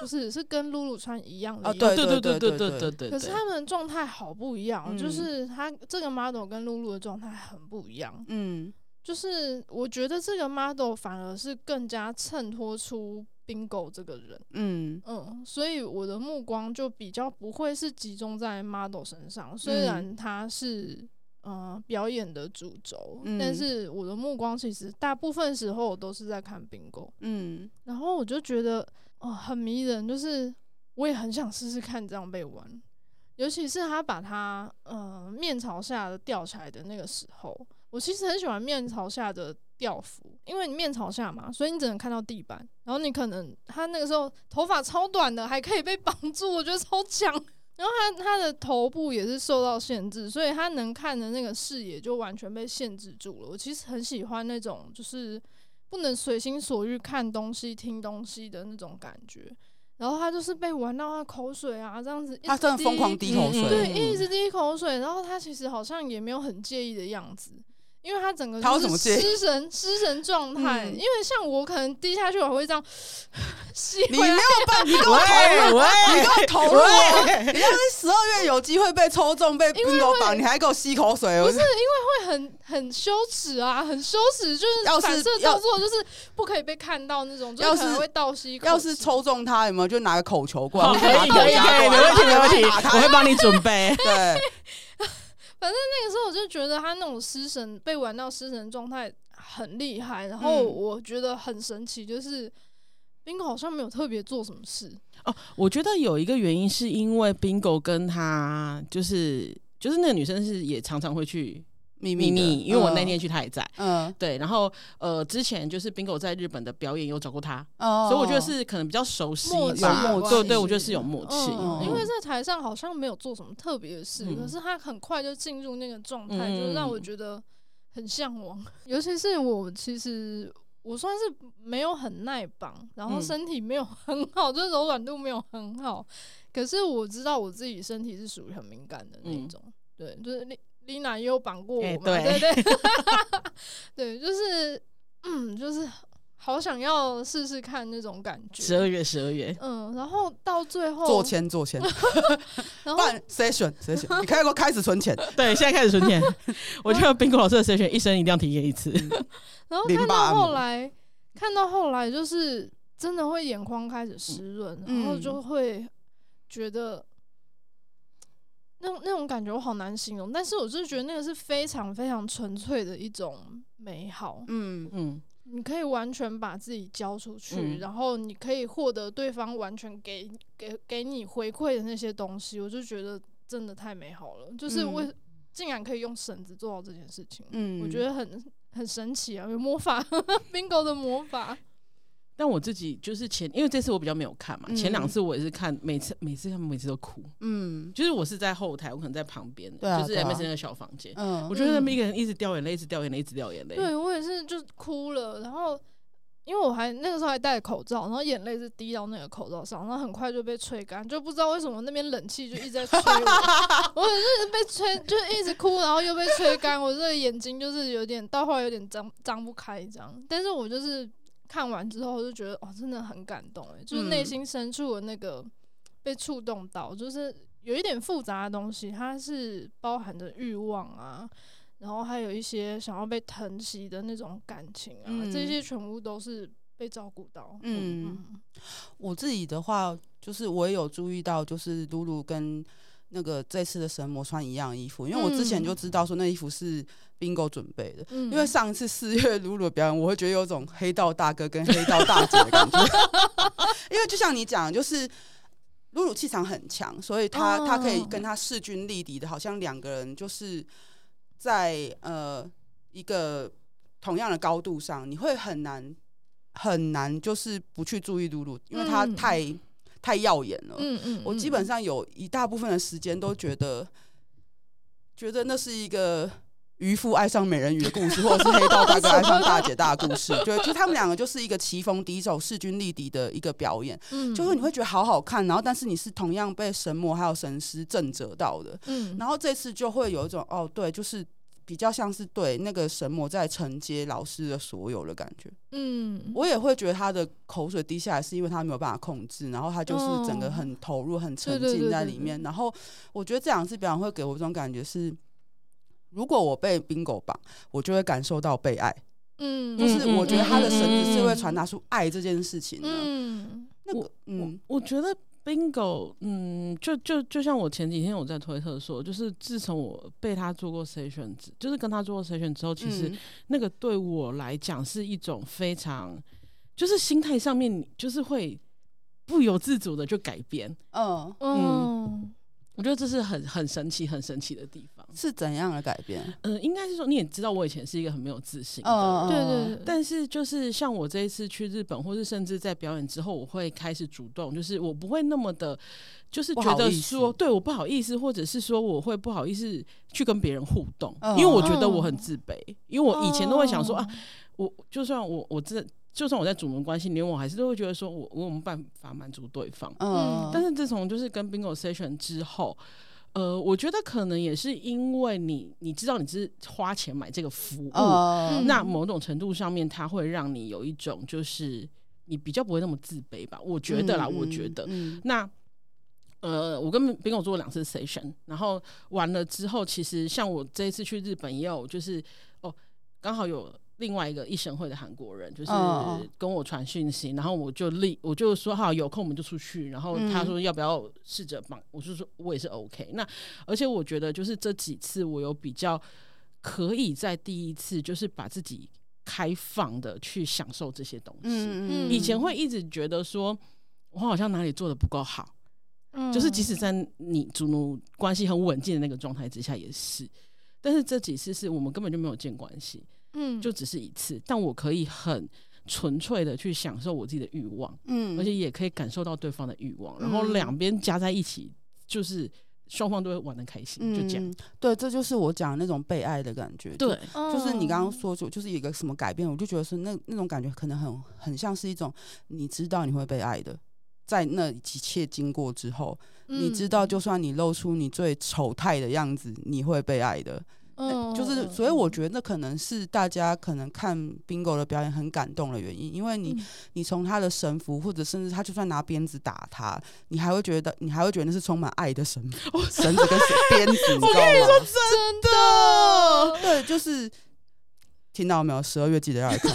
不是是跟露露穿一样的。对对对对对对对，可是他们状态好不一样，就是他这个 model 跟露露的状态很不一样。嗯，就是我觉得这个 model 反而是更加衬托出 bingo 这个人。嗯嗯，所以我的目光就比较不会是集中在 model 身上，虽然他是。呃表演的主轴，嗯。但是我的目光其实大部分时候我都是在看 bingo，嗯。然后我就觉得哦、很迷人，就是我也很想试试看这样被玩，尤其是他把他呃面朝下的吊起来的那个时候，我其实很喜欢面朝下的吊服，因为你面朝下嘛，所以你只能看到地板，然后你可能他那个时候头发超短的，还可以被绑住，我觉得超强。然后他他的头部也是受到限制，所以他能看的那个视野就完全被限制住了。我其实很喜欢那种就是不能随心所欲看东西、听东西的那种感觉。然后他就是被玩到他口水啊，这样子，他真的疯狂滴口水，对，一直滴口水，然后他其实好像也没有很介意的样子。因为他整个就是失神失神状态，因为像我可能低下去我会这样吸，你没有办法，你给我投入，你给我投入，你要是十二月有机会被抽中被 bingo 绑，你还给我吸口水，不是因为会很很羞耻啊，很羞耻，就是反射动作就是不可以被看到那种，就是可能会倒吸。要是抽中他有没有就拿个口球过来，可以可以可以，没问题没问题，我会帮你准备，对。反正那个时候我就觉得他那种失神被玩到失神状态很厉害，然后我觉得很神奇，就是 Bingo 好像没有特别做什么事哦。我觉得有一个原因是因为 Bingo 跟他就是就是那个女生是也常常会去。秘密密，因为我那天去，他也在。嗯，对。然后，呃，之前就是 Bingo 在日本的表演有找过他，所以我觉得是可能比较熟悉，默契。对对，我觉得是有默契。因为在台上好像没有做什么特别的事，可是他很快就进入那个状态，就让我觉得很向往。(laughs) 尤其是我，其实我算是没有很耐绑，然后身体没有很好，就是柔软度没有很好。可是我知道我自己身体是属于很敏感的那种，对，就是那。丽娜也有绑过我嘛？欸、对对对，对，(laughs) (laughs) 就是嗯，就是好想要试试看那种感觉。十二月，十二月，嗯，然后到最后做签做钱，(laughs) 然后谁选谁选？你可以给我开始存钱，对，现在开始存钱。我觉得 Bingo 老师的谁选一生一定要体验一次。然后看到后来，看到后来就是真的会眼眶开始湿润，然后就会觉得。那种那种感觉我好难形容，但是我就是觉得那个是非常非常纯粹的一种美好。嗯嗯，你可以完全把自己交出去，嗯、然后你可以获得对方完全给给给你回馈的那些东西，我就觉得真的太美好了。就是为、嗯、竟然可以用绳子做到这件事情，嗯，我觉得很很神奇啊，有魔法，(laughs) Bingo 的魔法。但我自己就是前，因为这次我比较没有看嘛，嗯、前两次我也是看，每次每次他们每次都哭，嗯，就是我是在后台，我可能在旁边，啊、就是 M S 那个小房间，嗯，我觉得他们一个人一直掉眼泪，一直掉眼泪，一直掉眼泪，对我也是，就哭了，然后因为我还那个时候还戴口罩，然后眼泪是滴到那个口罩上，然后很快就被吹干，就不知道为什么那边冷气就一直在吹我，(laughs) 我就是被吹，就一直哭，然后又被吹干，我这个眼睛就是有点到后来有点张张不开这样，但是我就是。看完之后就觉得哦，真的很感动哎，就是内心深处的那个被触动到，就是有一点复杂的东西，它是包含着欲望啊，然后还有一些想要被疼惜的那种感情啊，嗯、这些全部都是被照顾到。嗯，嗯。我自己的话，就是我也有注意到，就是露露跟那个这次的神魔穿一样衣服，因为我之前就知道说那衣服是。Bingo 准备的，嗯、因为上一次四月露露的表演，我会觉得有种黑道大哥跟黑道大姐的感觉。(laughs) 因为就像你讲，就是露露气场很强，所以他他可以跟他势均力敌的，好像两个人就是在呃一个同样的高度上，你会很难很难就是不去注意露露，因为他太、嗯、太耀眼了。嗯嗯，我基本上有一大部分的时间都觉得觉得那是一个。渔夫爱上美人鱼的故事，或者是黑道大哥爱上大姐大的故事，就 (laughs) 就他们两个就是一个棋逢敌手、势均力敌的一个表演。嗯，就是你会觉得好好看，然后但是你是同样被神魔还有神师震折到的。嗯，然后这次就会有一种哦，对，就是比较像是对那个神魔在承接老师的所有的感觉。嗯，我也会觉得他的口水滴下来是因为他没有办法控制，然后他就是整个很投入、很沉浸在里面。然后我觉得这两次表演会给我一种感觉是。如果我被 Bingo 绑，我就会感受到被爱。嗯，就是我觉得他的绳子是会传达出爱这件事情的。嗯，那个，嗯，我觉得 Bingo，嗯，就就就像我前几天我在推特说，就是自从我被他做过 session，就是跟他做过 session 之后，其实那个对我来讲是一种非常，就是心态上面就是会不由自主的就改变。嗯嗯。我觉得这是很很神奇、很神奇的地方。是怎样的改变？嗯、呃，应该是说你也知道，我以前是一个很没有自信的。哦，对对对。但是就是像我这一次去日本，或是甚至在表演之后，我会开始主动，就是我不会那么的，就是觉得说对我不好意思，或者是说我会不好意思去跟别人互动，哦、因为我觉得我很自卑。因为我以前都会想说啊，我就算我我这。就算我在主门关系里面，我还是都会觉得说我我有没有办法满足对方。嗯，但是自从就是跟 Bingo Session 之后，呃，我觉得可能也是因为你你知道你是花钱买这个服务，嗯、那某种程度上面，它会让你有一种就是你比较不会那么自卑吧？我觉得啦，嗯、我觉得。嗯、那呃，我跟 Bingo 做了两次 Session，然后完了之后，其实像我这一次去日本也有，就是哦，刚好有。另外一个一神会的韩国人，就是跟我传讯息，然后我就立，我就说好，有空我们就出去。然后他说要不要试着帮，我就说我也是 OK。那而且我觉得就是这几次我有比较可以在第一次就是把自己开放的去享受这些东西。以前会一直觉得说我好像哪里做的不够好，就是即使在你主奴关系很稳健的那个状态之下也是。但是这几次是我们根本就没有建关系。嗯，就只是一次，但我可以很纯粹的去享受我自己的欲望，嗯，而且也可以感受到对方的欲望，然后两边加在一起，就是双方都会玩的开心，就这样。对，这就是我讲的那种被爱的感觉。对，就是你刚刚说就就是一个什么改变，我就觉得是那那种感觉可能很很像是一种你知道你会被爱的，在那一切经过之后，你知道就算你露出你最丑态的样子，你会被爱的。嗯，就是，所以我觉得那可能是大家可能看 Bingo 的表演很感动的原因，因为你，嗯、你从他的神符，或者甚至他就算拿鞭子打他，你还会觉得，你还会觉得那是充满爱的神绳子 (laughs) 跟鞭子，你知 (laughs) 道吗？我跟你说真的，对，就是听到没有？十二月记得要来看。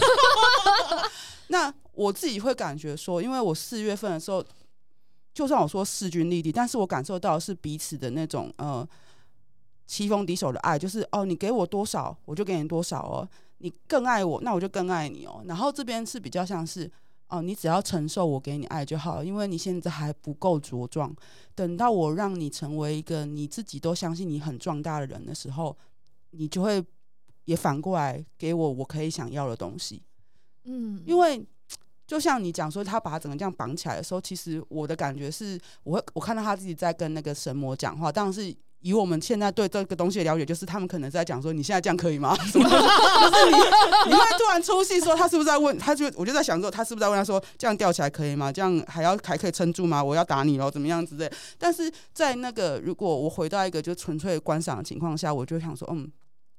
(laughs) 那我自己会感觉说，因为我四月份的时候，就算我说势均力敌，但是我感受到是彼此的那种呃。棋逢敌手的爱，就是哦，你给我多少，我就给你多少哦。你更爱我，那我就更爱你哦。然后这边是比较像是哦，你只要承受我给你爱就好，因为你现在还不够茁壮。等到我让你成为一个你自己都相信你很壮大的人的时候，你就会也反过来给我我可以想要的东西。嗯，因为就像你讲说，他把他整个这样绑起来的时候，其实我的感觉是，我会我看到他自己在跟那个神魔讲话，当然是。以我们现在对这个东西的了解，就是他们可能在讲说：“你现在这样可以吗？” (laughs) 什么？就是你，你会突然出戏说他是不是在问？他就我就在想说，他是不是在问他说：“这样吊起来可以吗？这样还要还可以撑住吗？我要打你喽，怎么样之类？”但是在那个如果我回到一个就纯粹观赏的情况下，我就想说：“嗯，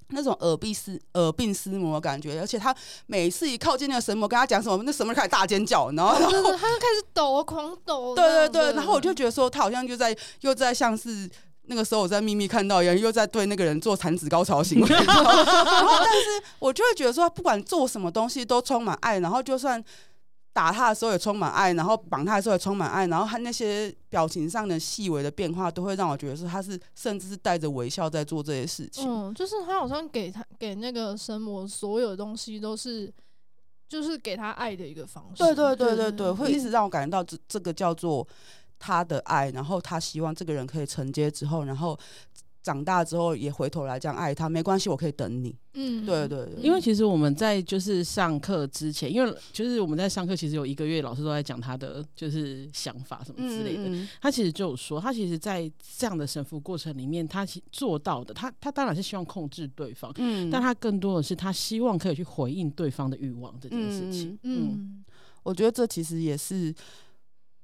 那种耳鬓厮耳鬓厮磨的感觉，而且他每次一靠近那个神魔，跟他讲什么，那神魔开始大尖叫，然后然后他就开始抖，狂抖。对对对，然后我就觉得说，他好像就在又在像是。那个时候我在秘密看到一样，又在对那个人做产子高潮行为，(laughs) 然后但是我就会觉得说，不管做什么东西都充满爱，然后就算打他的时候也充满爱，然后绑他的时候也充满爱，然后他那些表情上的细微的变化，都会让我觉得说他是甚至是带着微笑在做这些事情。嗯，就是他好像给他给那个神魔所有的东西都是，就是给他爱的一个方式。对对对对对，会一直让我感觉到这这个叫做。他的爱，然后他希望这个人可以承接之后，然后长大之后也回头来这样爱他，没关系，我可以等你。嗯，对对对，因为其实我们在就是上课之前，因为就是我们在上课，其实有一个月老师都在讲他的就是想法什么之类的。嗯嗯，他其实就有说，他其实，在这样的神服过程里面，他做到的，他他当然是希望控制对方，嗯，但他更多的是他希望可以去回应对方的欲望这件事情。嗯，嗯，我觉得这其实也是。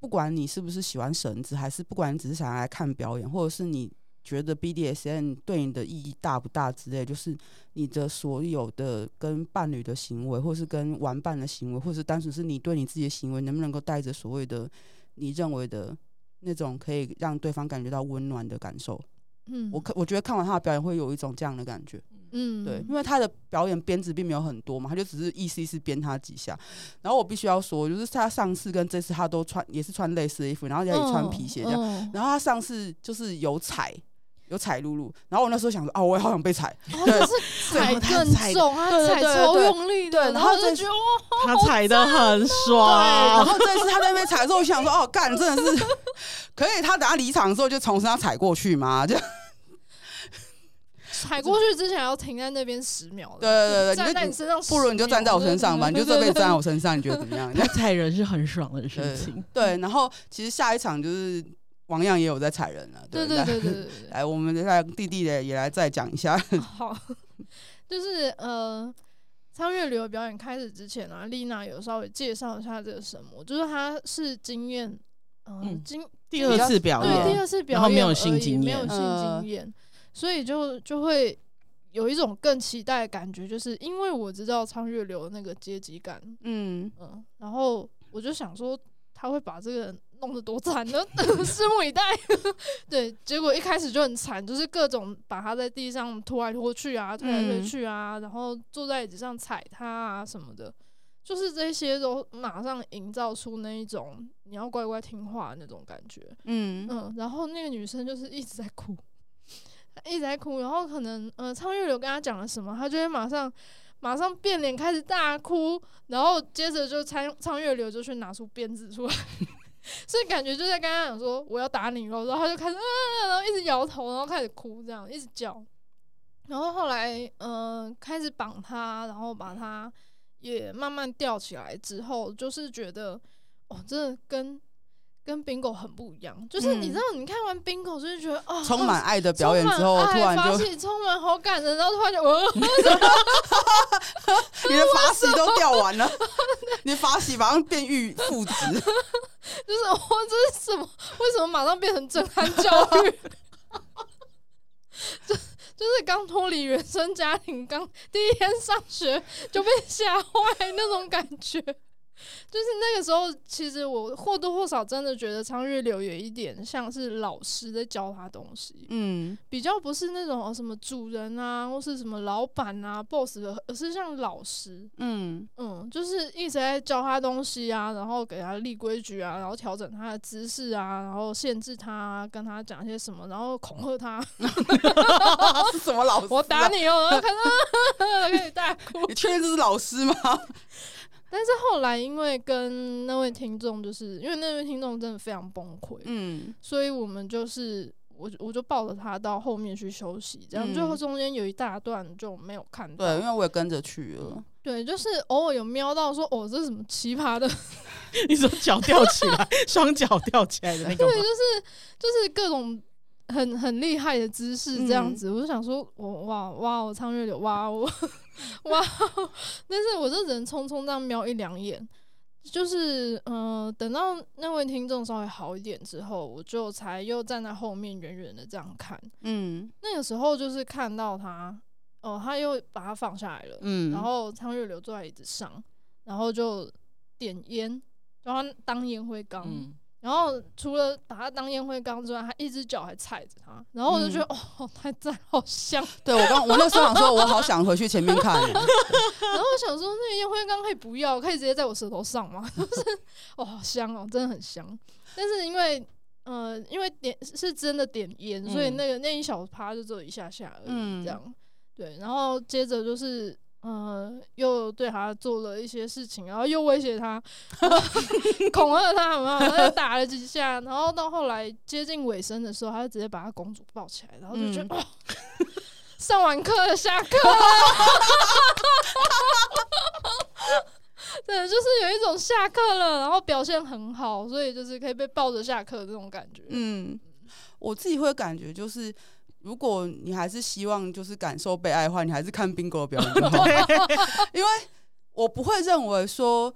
不管你是不是喜欢绳子，还是不管你只是想要来看表演，或者是你觉得 B D S N 对你的意义大不大之类，就是你的所有的跟伴侣的行为，或是跟玩伴的行为，或是单纯是你对你自己的行为，能不能够带着所谓的你认为的那种可以让对方感觉到温暖的感受？嗯，我可我觉得看完他的表演会有一种这样的感觉。嗯，对，因为他的表演鞭子并没有很多嘛，他就只是意思意思鞭他几下。然后我必须要说，就是他上次跟这次他都穿也是穿类似的衣服，然后也穿皮鞋这样。然后他上次就是有踩有踩露露，然后我那时候想说，哦，我也好想被踩。哦、对，是踩更重，他踩超用力的，对，然后就觉得哇他踩的很爽。然后这次他在那边踩的时候，我想说，哦，干，真的是 (laughs) 可以。他等下离场的时候就从身上踩过去嘛？就。踩过去之前要停在那边十秒。对对对对，站在你身上，不如你就站在我身上吧，你就这辈子站在我身上，你觉得怎么样？(laughs) 踩人是很爽的事情。对，然后其实下一场就是王样也有在踩人了。对对对对对，(laughs) 来，我们再弟弟的也来再讲一下。好，就是呃，苍月旅游表演开始之前啊，丽娜有稍微介绍一下这个神魔，就是他是经验，呃、嗯，经第二次表演，对，第二次表演，没有新经验，没有新经验，呃、所以就就会有一种更期待的感觉，就是因为我知道苍月流的那个阶级感，嗯嗯，然后我就想说他会把这个。弄得多惨呢？(laughs) 拭目以待。(laughs) 对，结果一开始就很惨，就是各种把他在地上拖来拖去啊，推来推去啊，嗯、然后坐在椅子上踩他啊什么的，就是这些都马上营造出那一种你要乖乖听话那种感觉。嗯嗯，然后那个女生就是一直在哭，一直在哭，然后可能呃，苍月流跟他讲了什么，他就会马上马上变脸开始大哭，然后接着就苍苍月流就去拿出鞭子出来。(laughs) 所以感觉就在跟他讲说我要打你，然后他就开始啊，然后一直摇头，然后开始哭，这样一直叫。然后后来嗯、呃，开始绑他，然后把他也慢慢吊起来之后，就是觉得哦，真的跟跟 Bingo 很不一样。就是你知道，你看完 Bingo 就是觉得啊，充满爱的表演之后，突然就充满好感人，然后突然就呃，(laughs) 你的发洗都掉完了，你的发洗马上变玉父子。就是我这是什么？为什么马上变成震撼教育？(laughs) 就就是刚脱离原生家庭，刚第一天上学就被吓坏那种感觉。就是那个时候，其实我或多或少真的觉得苍月流有一点像是老师在教他东西，嗯，比较不是那种什么主人啊，或是什么老板啊、boss 的，而是像老师，嗯嗯，就是一直在教他东西啊，然后给他立规矩啊，然后调整他的姿势啊，然后限制他、啊，跟他讲些什么，然后恐吓他，(laughs) 是什么老师、啊？我打你哦！看到 (laughs) 可以大哭，你确定这是老师吗？但是后来，因为跟那位听众，就是因为那位听众真的非常崩溃，嗯，所以我们就是我我就抱着他到后面去休息，这样、嗯、最后中间有一大段就没有看到，对，因为我也跟着去了，对，就是偶尔有瞄到说，哦，这是什么奇葩的？(laughs) 你说脚吊起来，(laughs) 双脚吊起来的那个，对，就是就是各种。很很厉害的姿势，这样子，嗯、我就想说，我哇哇，我苍月流哇我哇，(laughs) (laughs) 但是我这人匆匆这样瞄一两眼，就是嗯、呃，等到那位听众稍微好一点之后，我就才又站在后面远远的这样看，嗯，那个时候就是看到他，哦、呃，他又把他放下来了，嗯，然后苍月流坐在椅子上，然后就点烟，然后当烟灰缸。嗯然后除了把它当烟灰缸之外，他一只脚还踩着它，然后我就觉得、嗯、哦，太赞，好香。对我刚我那时候想说，我好想回去前面看。(laughs) 然后我想说，那个烟灰缸可以不要，可以直接在我舌头上吗？(laughs) 就是哦，好香哦，真的很香。但是因为呃，因为点是真的点烟，所以那个那一小趴就只有一下下而已，嗯、这样。对，然后接着就是。嗯、呃，又对他做了一些事情，然后又威胁他，(laughs) 恐吓他，有没有？他又打了几下，然后到后来接近尾声的时候，他就直接把他公主抱起来，然后就觉得，嗯、哦，(laughs) 上完课下课了，(laughs) 对，就是有一种下课了，然后表现很好，所以就是可以被抱着下课的这种感觉。嗯，我自己会感觉就是。如果你还是希望就是感受被爱的话，你还是看 Bingo 的表演就好。(laughs) 因为我不会认为说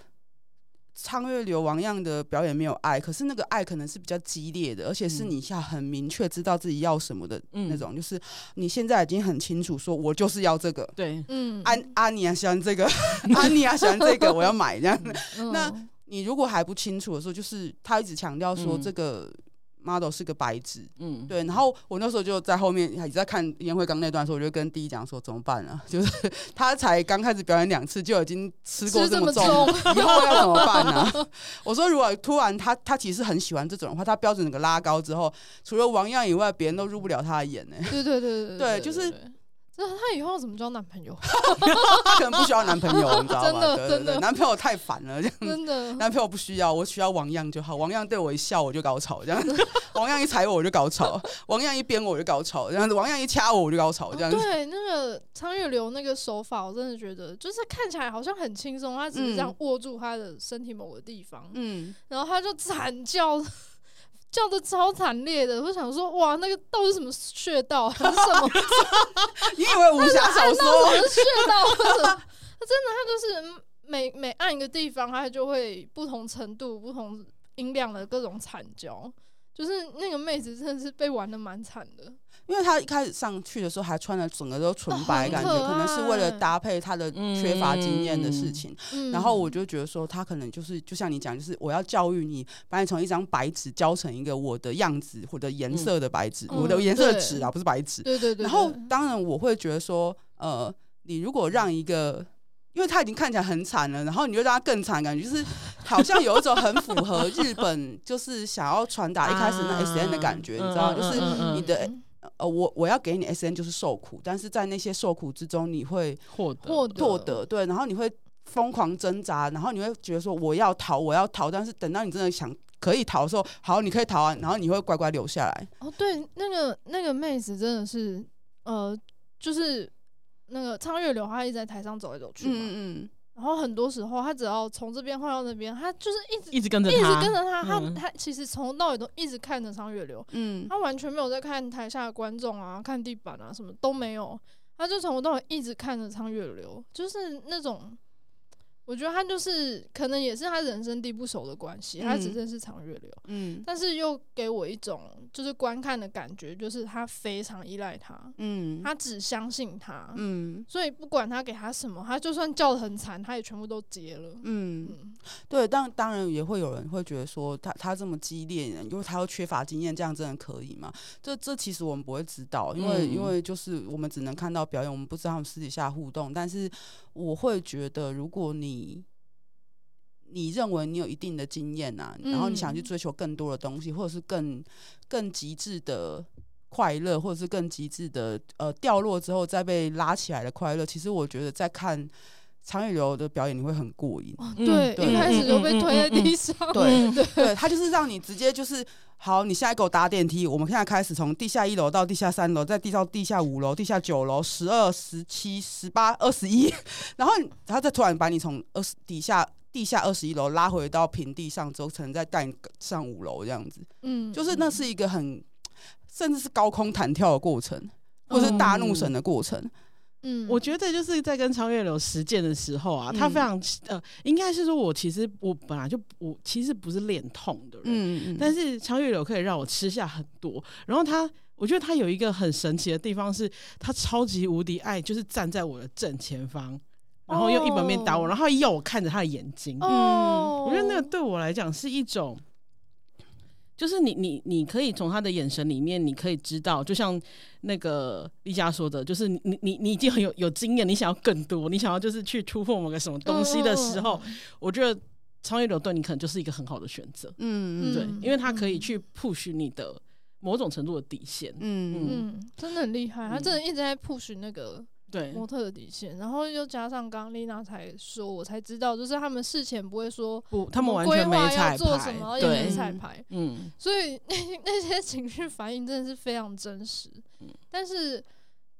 苍月流王样的表演没有爱，可是那个爱可能是比较激烈的，而且是你下很明确知道自己要什么的那种。嗯、就是你现在已经很清楚，说我就是要这个。对，嗯，安安妮啊喜欢这个，安 (laughs) 妮啊喜欢这个，我要买这样。嗯、那你如果还不清楚的时候，就是他一直强调说这个。Model 是个白纸，嗯，对。然后我那时候就在后面也在看烟灰缸那段的时候，我就跟第一讲说怎么办啊？(laughs) 就是他才刚开始表演两次就已经吃过这么重，么重以后要怎么办呢、啊？(laughs) 我说如果突然他他其实很喜欢这种的话，他标准整个拉高之后，除了王样以外，别人都入不了他的眼呢、欸。对对对对对，对，就是。那他以后怎么交男朋友？他 (laughs) 可能不需要男朋友，你知道吗？真的，对对对，真的，男朋友太烦了，这样。真的，男朋友不需要，我需要王样就好。王样对我一笑，我就高潮，这样子。(laughs) 王样一踩我，我就高潮；王样一鞭我，我就高潮，这样子。王样一掐我，我就高潮，这样子。对，那个苍月流那个手法，我真的觉得就是看起来好像很轻松，他只是这样握住他的身体某个地方，嗯，然后他就惨叫。叫的超惨烈的，我想说，哇，那个到底是什么穴道还是什么？(laughs) 你以为武侠小说？什么穴道？他真的他就是每每按一个地方，他就会不同程度、不同音量的各种惨叫，就是那个妹子真的是被玩的蛮惨的。因为他一开始上去的时候还穿的整个都纯白，感觉可能是为了搭配他的缺乏经验的事情。嗯、然后我就觉得说，他可能就是就像你讲，就是我要教育你，把你从一张白纸教成一个我的样子或者颜色的白纸，嗯、我的颜色的纸啊，不是白纸。对对，对对对。然后当然我会觉得说，呃，你如果让一个。因为他已经看起来很惨了，然后你就让他更惨，感觉就是好像有一种很符合日本就是想要传达一开始那 S N 的感觉，啊、(laughs) 你知道，就是你的呃，我我要给你 S N 就是受苦，但是在那些受苦之中，你会获得获得对，然后你会疯狂挣扎，然后你会觉得说我要逃，我要逃，但是等到你真的想可以逃的时候，好，你可以逃啊，然后你会乖乖留下来。哦，对，那个那个妹子真的是呃，就是。那个苍月流，她一直在台上走来走去嘛，嗯嗯，然后很多时候他只要从这边换到那边，他就是一直一直跟着他，一直跟着他，他他其实从头到尾都一直看着苍月流，嗯，他完全没有在看台下的观众啊，看地板啊，什么都没有，他就从头到尾一直看着苍月流，就是那种。我觉得他就是可能也是他人生地不熟的关系，嗯、他只认识长月流，嗯，但是又给我一种就是观看的感觉，就是他非常依赖他，嗯，他只相信他，嗯，所以不管他给他什么，他就算叫得很惨，他也全部都接了，嗯，嗯。对，当当然也会有人会觉得说他他这么激烈，因为他又缺乏经验，这样真的可以吗？这这其实我们不会知道，因为、嗯、因为就是我们只能看到表演，我们不知道他们私底下互动，但是我会觉得如果你你你认为你有一定的经验啊，然后你想去追求更多的东西，或者是更更极致的快乐，或者是更极致的呃掉落之后再被拉起来的快乐，其实我觉得在看苍月流的表演你会很过瘾。对，一开始就被推在地上。对对对，他就是让你直接就是好，你现在给我搭电梯，我们现在开始从地下一楼到地下三楼，再递到地下五楼、地下九楼、十二、十七、十八、二十一，(laughs) 然后他再突然把你从二十底下。地下二十一楼拉回到平地上之后，才能再带你上五楼这样子。嗯，就是那是一个很，甚至是高空弹跳的过程，或是大怒神的过程。嗯，我觉得就是在跟超越流实践的时候啊，他非常呃，应该是说我其实我本来就我其实不是练痛的人，嗯嗯，但是超越流可以让我吃下很多。然后他，我觉得他有一个很神奇的地方是，他超级无敌爱，就是站在我的正前方。然后用一本面打我，oh. 然后要我看着他的眼睛。嗯，oh. 我觉得那个对我来讲是一种，就是你你你可以从他的眼神里面，你可以知道，就像那个丽佳说的，就是你你你已经很有有经验，你想要更多，你想要就是去突破某个什么东西的时候，oh. 我觉得超越流对你可能就是一个很好的选择。嗯嗯，对，因为他可以去 push 你的某种程度的底线。嗯嗯，嗯，真的很厉害，他真的一直在 push 那个。对模特的底线，然后又加上刚刚丽娜才说，我才知道，就是他们事前不会说不，他们完全没彩排，做什么也没彩排，嗯，所以那 (laughs) 那些情绪反应真的是非常真实。嗯，但是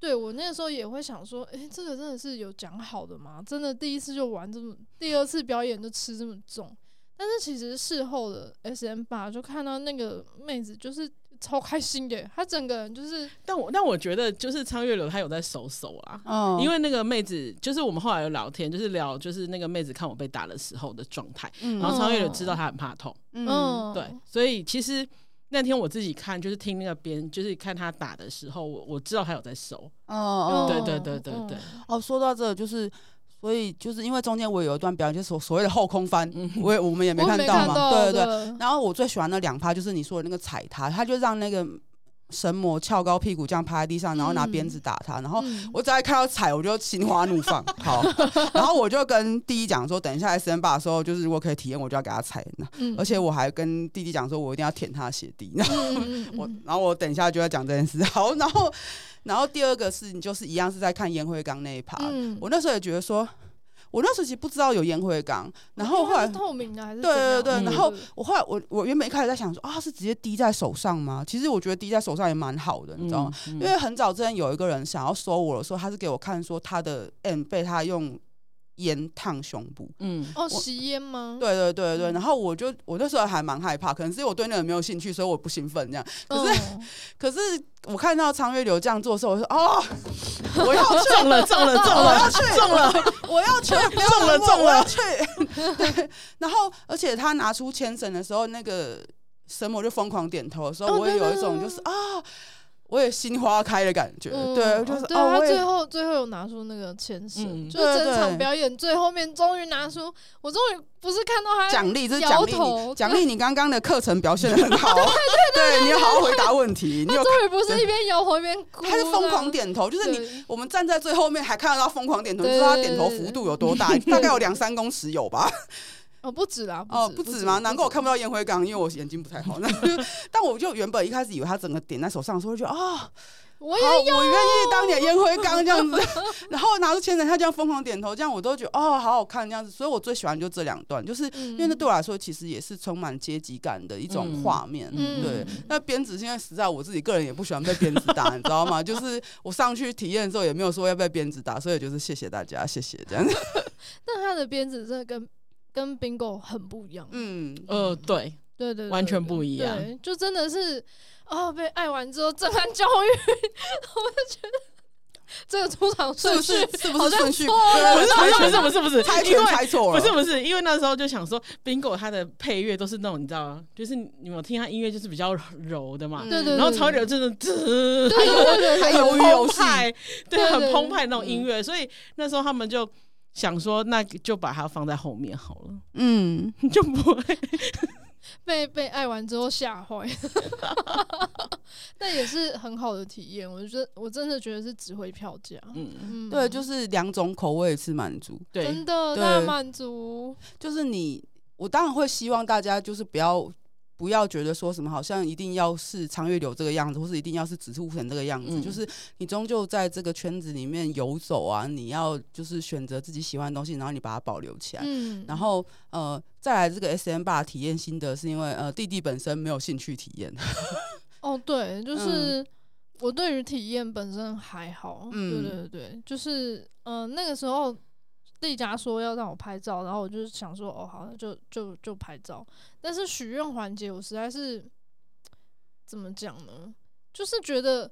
对我那个时候也会想说，诶，这个真的是有讲好的吗？真的第一次就玩这么，第二次表演就吃这么重？但是其实事后的 S M 吧就看到那个妹子就是。超开心的，他整个人就是。但我但我觉得就是苍月流他有在收手啊，嗯，因为那个妹子就是我们后来有聊天，就是聊就是那个妹子看我被打的时候的状态，嗯，然后苍月流知道他很怕痛，嗯，对，所以其实那天我自己看就是听那个边就是看他打的时候，我我知道他有在收，哦哦，对对对对对，哦，说到这就是。所以就是因为中间我有一段表演，就是所所谓的后空翻，我也我们也没看到嘛，对对对。然后我最喜欢的两趴就是你说的那个踩他，他就让那个神魔翘高屁股这样趴在地上，然后拿鞭子打他。然后我只要看到踩，我就心花怒放。好，然后我就跟弟弟讲说，等一下 SM8 的时候，就是如果可以体验，我就要给他踩。而且我还跟弟弟讲说，我一定要舔他的鞋底。然 (laughs) 后我，然后我等一下就要讲这件事。好，然后。然后第二个事你就是一样是在看烟灰缸那一趴，嗯、我那时候也觉得说，我那时候其实不知道有烟灰缸，然后后来透明的还是对对对，嗯、然后我后来我我原本一开始在想说啊，是直接滴在手上吗？其实我觉得滴在手上也蛮好的，你知道吗？嗯嗯、因为很早之前有一个人想要收我的时候，他是给我看说他的 M 被他用烟烫胸部。嗯，哦，吸烟吗？对对对对，嗯。然后我就我那时候还蛮害怕，可能是因为我对那个没有兴趣，所以我不兴奋这样。可是、哦。(laughs) 可是我看到苍月流这样做的时候，我说哦，(laughs) 我要去，中了中了中我要去，中了，我要去，(laughs) 中了中了。去。对，然后而且他拿出牵绳的时候，那个神魔就疯狂点头的时候，哦我也有一种就是啊，我也心花开的感觉。嗯对，就是对哦，他最后最后有拿出那个牵绳，嗯就是整对对场表演最后面终于拿出，我终于不是看到他奖励，这是奖励你，奖励你刚刚的课程表现的很好。(laughs) 对，你要好好回答问题。你有，终于不是一边摇头一边哭，他是疯狂点头，就是你。我们站在最后面还看得到疯狂点头，你对知道他点头幅度有多大？大概有两三公尺有吧？哦，不止啦，哦，不不止吗？难怪我看不到烟灰缸，因为我眼睛不太好。那 (laughs) (laughs) 但我就原本一开始以为他整个点在手上的时候，就觉得啊，我好，也我愿意当你的烟灰缸这样子。(laughs) 然后拿出牵绳，他这样疯狂点头，这样我都觉得哦，好好看这样子。所以我最喜欢就这两段，就是因为那对我来说其实也是充满阶级感的一种画面。嗯对，那鞭子现在实在我自己个人也不喜欢被鞭子打，你知道吗？就是我上去体验的时候也没有说要被鞭子打，所以就是谢谢大家，谢谢这样子。那他的鞭子真的跟跟 Bingo 很不一样，嗯，呃，对，对对对完全不一样。对，就真的是哦，被爱完之后震撼教育，(laughs) 我就觉得这个出场顺序是是不是顺序？错了不是猜拳不是不是不是。猜拳因为猜错了，不是不是，因为那时候就想说，Bingo 它的配乐都是那种你知道吗？就是你有听它音乐就是比较柔的嘛，嗯。对对，然后曹流真的，对 (laughs) 对对对还有澎湃，对，对对很澎湃那种音乐，所以那时候他们就想说，那就把它放在后面好了，嗯，就不会。(laughs) 被被爱完之后吓坏，(laughs) 那也是很好的体验。我觉得我真的觉得是值回票价。嗯，嗯，对，就是两种口味是满足，对真，的对大满足。就是你，我当然会希望大家就是不要不要觉得说什么好像一定要是长月柳这个样子，或是一定要是指宿城这个样子，嗯就是你终究在这个圈子里面游走啊，你要就是选择自己喜欢的东西，然后你把它保留起来。嗯，然后呃，再来这个 S M 吧体验心得，是因为呃弟弟本身没有兴趣体验，(laughs) 哦，对，就是我对于体验本身还好。嗯对对对，就是呃那个时候。丽佳说要让我拍照，然后我就想说，哦，好，就就就拍照。但是许愿环节，我实在是怎么讲呢？就是觉得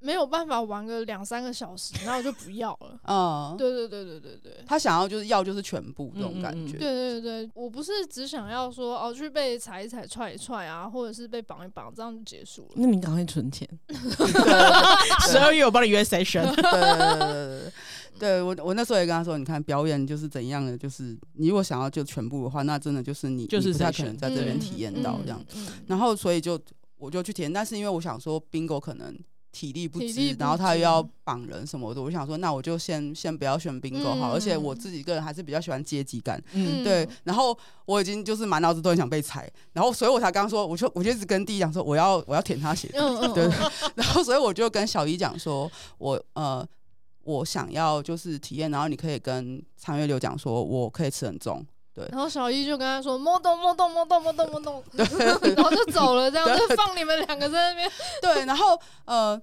没有办法玩个两三个小时，然后我就不要了。(laughs) 嗯，对对对对对对。他想要就是要就是全部这种感觉，嗯嗯嗯对对对，我不是只想要说哦，去被踩一踩、踹一踹啊，或者是被绑一绑，这样就结束了。那你赶快存钱，对对对十二月我帮你约 session。对对对对对，对我我那时候也跟他说，你看表演就是怎样的，就是你如果想要就全部的话，那真的就是你就是你不太可能在这边体验到这样。嗯。嗯然后所以就我就去体验，但是因为我想说 bingo 可能体力不支，不然后他又要支。绑人什么的，我就想说那我就先先不要选 bingo 好，嗯而且我自己个人还是比较喜欢阶级感。嗯，对，然后我已经就是满脑子都很想被踩，然后所以我才刚刚说，我就我就一直跟弟弟讲说，我要我要舔他鞋，嗯嗯，对嗯，然后所以我就跟小姨讲说，我呃我想要就是体验，然后你可以跟长月流讲说，我可以吃很重，然后小一就跟他说：“摸动摸动摸动摸动摸动。(laughs) ”然后就走了，这样 (laughs) 就放你们两个在那边。(laughs) 对，然后呃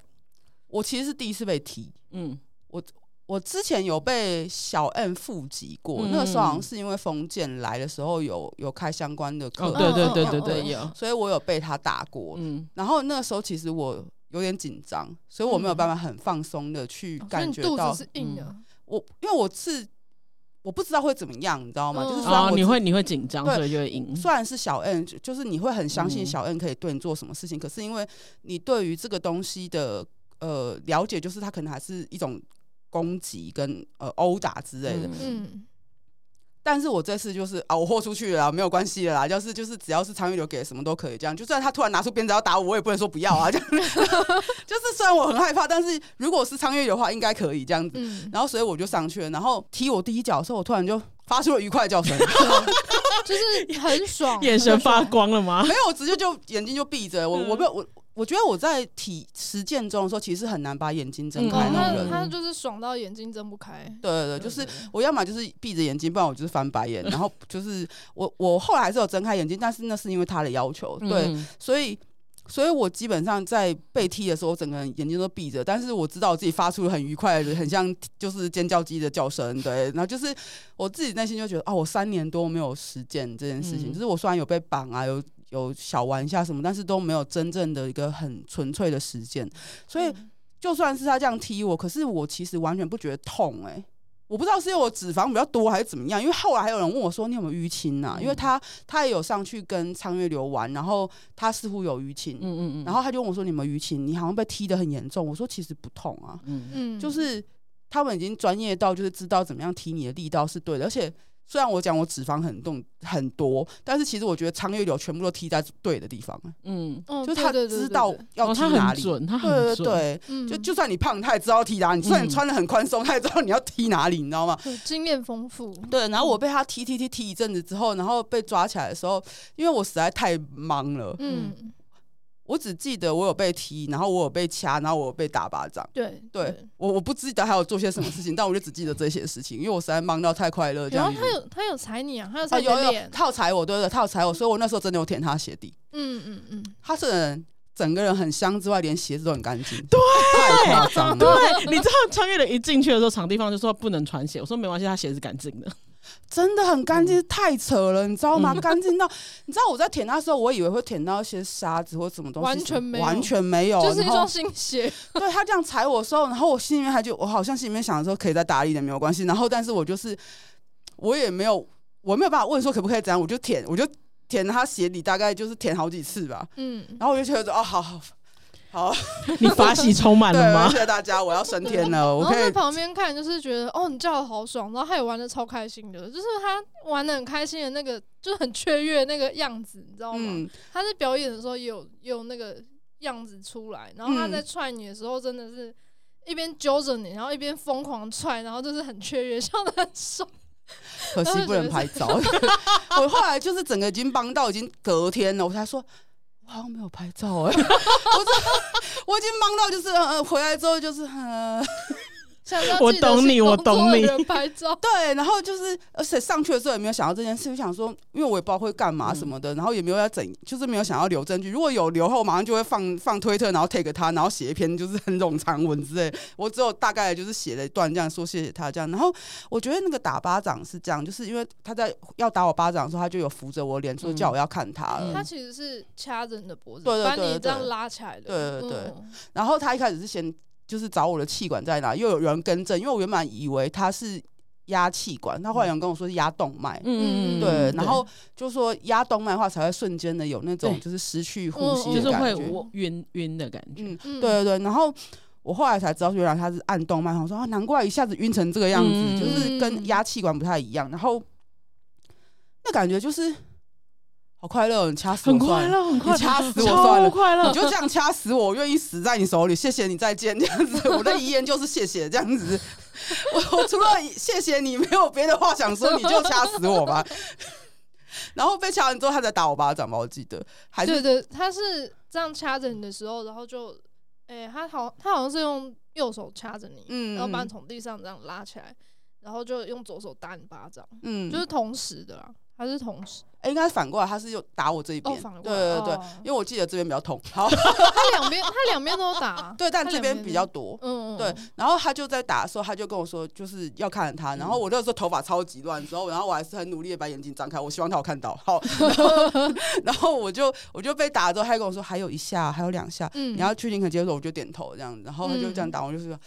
我其实是第一次被踢，嗯，我我之前有被小 M 复击过，嗯。那个时候好像是因为封建来的时候有有开相关的课，哦，对对对对对，嗯有，所以我有被他打过，嗯，然后那个时候其实我有点紧张，所以我没有办法很放松的去感觉到你肚子是硬的，我，因为我是我不知道会怎么样，你知道吗？嗯就是说哦，你会你会紧张，对所以就会赢。虽然是小 N，就就是你会很相信嗯小 N 可以对你做什么事情，可是因为你对于这个东西的呃了解，就是他可能还是一种攻击跟呃殴打之类的。嗯嗯，但是我这次就是啊，我豁出去了啦，没有关系了啦，就是就是只要是苍月流给什么都可以这样。就算他突然拿出鞭子要打我，我也不能说不要啊。这样 (laughs) 就是虽然我很害怕，但是如果是苍月流的话，应该可以这样子。嗯，然后所以我就上去了，然后踢我第一脚的时候，我突然就发出了愉快的叫声。(laughs) 就是很爽，眼神发。光了吗没？有，我直接就眼睛就闭着。我我没有我我觉得我在体实践中的时候，其实很难把眼睛睁嗯哦，他开那种人。他就是爽到眼睛睁不开。对对对，就是我要么就是闭着眼睛，不然我就是翻白眼。然后就是我我后来还是有睁开眼睛，但是那是因为他的要求。对，嗯所以所以我基本上在被踢的时候，我整个人眼睛都闭着，但是我知道我自己发出了很愉快的，很像就是尖叫鸡的叫声，对。然后就是我自己内心就觉得，哦，我三年多没有实践这件事情，嗯、就是我虽然有被绑啊，有有小玩一下什么，但是都没有真正的一个很纯粹的实践。所以就算是他这样踢我，可是我其实完全不觉得痛、欸，哎。我不知道是因为我脂肪比较多还是怎么样，因为后来还有人问我说，你有没有淤青啊？嗯、因为他他也有上去跟苍月流玩，然后他似乎有淤青，嗯嗯嗯，然后他就问我说，你有没有淤青？你好像被踢得很严重。我说其实不痛啊，嗯嗯，就是他们已经专业到就是知道怎么样踢你的力道是对的，而且。虽然我讲我脂肪很重很多，但是其实我觉得长月流全部都踢在对的地方。嗯，就是他知道要踢哪里，准，他很准。对对对，就就算你胖，他也知道踢哪里；就算你穿的很宽松，他也知道你要踢哪里，你知道吗？经验丰富。对，然后我被他踢踢踢踢一阵子之后，然后被抓起来的时候，因为我实在太忙了。嗯。我只记得我有被踢，然后我有被掐，然后我有被打巴掌。对，对我我不记得还有做些什么事情，但我就只记得这些事情，因为我实在忙到太快乐。然后他有他有踩你啊，他有踩你，啊、有有他有踩我，对对，他有踩我，所以我那时候真的有舔他鞋底。嗯嗯嗯，他是人整个人很香之外，连鞋子都很干净。对，太夸张了。对，你知道昌月流一进去的时候，场地方就说不能穿鞋，我说没关系，他鞋子干净的。真的很干净，太扯了，你知道吗？干净到，你知道我在舔它的时候，我以为会舔到一些沙子或什么东西，完全没有，完全没有，就是一双新鞋。(laughs) 对，他这样踩我的时候，然后我心里面还就，我好像心里面想的时候，可以再打一点没有关系。然后，但是我就是，我也没有，我没有办法问说可不可以这样，我就舔，我就舔他鞋底，大概就是舔好几次吧。嗯，然后我就觉得哦，好好。好，(laughs) 你法喜充满了吗？谢谢大家，我要升天了。我可以在旁边看，就是觉得哦，你叫的好爽，然后他也玩的超开心的，就是他玩的很开心的那个，就是很雀跃那个样子，你知道吗？嗯、他在表演的时候也有也有那个样子出来，然后他在踹你的时候，真的是一边揪着你，然后一边疯狂踹，然后就是很雀跃，笑得很爽。可惜不能拍照。(laughs) 我后来就是整个已经帮到已经隔天了，我才说。我好像没有拍照哎、欸，(laughs) 我 (laughs) 我已经忙到就是呃回来之后就是很。我懂你，我懂你。拍照 (laughs) 对，然后就是，而且上去的时候也没有想到这件事，就想说，因为我也不知道会干嘛什么的，嗯、然后也没有要整，就是没有想要留证据。如果有留后，马上就会放放推特，然后 take 他，然后写一篇就是 (laughs) 很冗长文之类。我只有大概就是写了一段这样说谢谢他这样。然后我觉得那个打巴掌是这样，就是因为他在要打我巴掌的时候，他就有扶着我脸，说叫我要看他了。他其实是掐着你的脖子，对对对，把你这样拉起来的。对对对。嗯、然后他一开始是先。就是找我的气管在哪，又有人更正，因为我原本以为他是压气管，他后来有人跟我说是压动脉，嗯，对，然后就说压动脉的话才会瞬间的有那种就是失去呼吸的感觉，就是会晕晕的感觉，嗯，对对对，然后我后来才知道原来他是按动脉，我说啊，难怪一下子晕成这个样子，嗯、就是跟压气管不太一样，然后那感觉就是。好快乐，你掐死我算了，很快乐，很快乐，你掐死我算了，快乐，你就这样掐死我，我愿意死在你手里，谢谢你，再见，这样子，我的遗言就是谢谢，这样子，我我除了谢谢你，没有别的话想说，你就掐死我吧。(laughs) 然后被掐完之后，他才打我巴掌吧，我记得，还是对对，他是这样掐着你的时候，然后就，哎、欸，他好，他好像是用右手掐着你，嗯，然后把你从地上这样拉起来，然后就用左手打你巴掌，嗯，就是同时的啦。他是同时，哎、欸，应该是反过来，他是又打我这一边，哦、对对对，哦、因为我记得这边比较痛。好，(laughs) 他两边他两边都打，(laughs) 对，但这边比较多，嗯，对。然后他就在打的时候，他就跟我说，就是要看着他。然后我那时候头发超级乱，之后，然后我还是很努力的把眼睛张开，我希望他有看到。好，(laughs) 然后，然后我就我就被打了之后，他还跟我说还有一下，还有两下，嗯、你要确定可接受，我就点头这样子。然后他就这样打我，就是说。啊，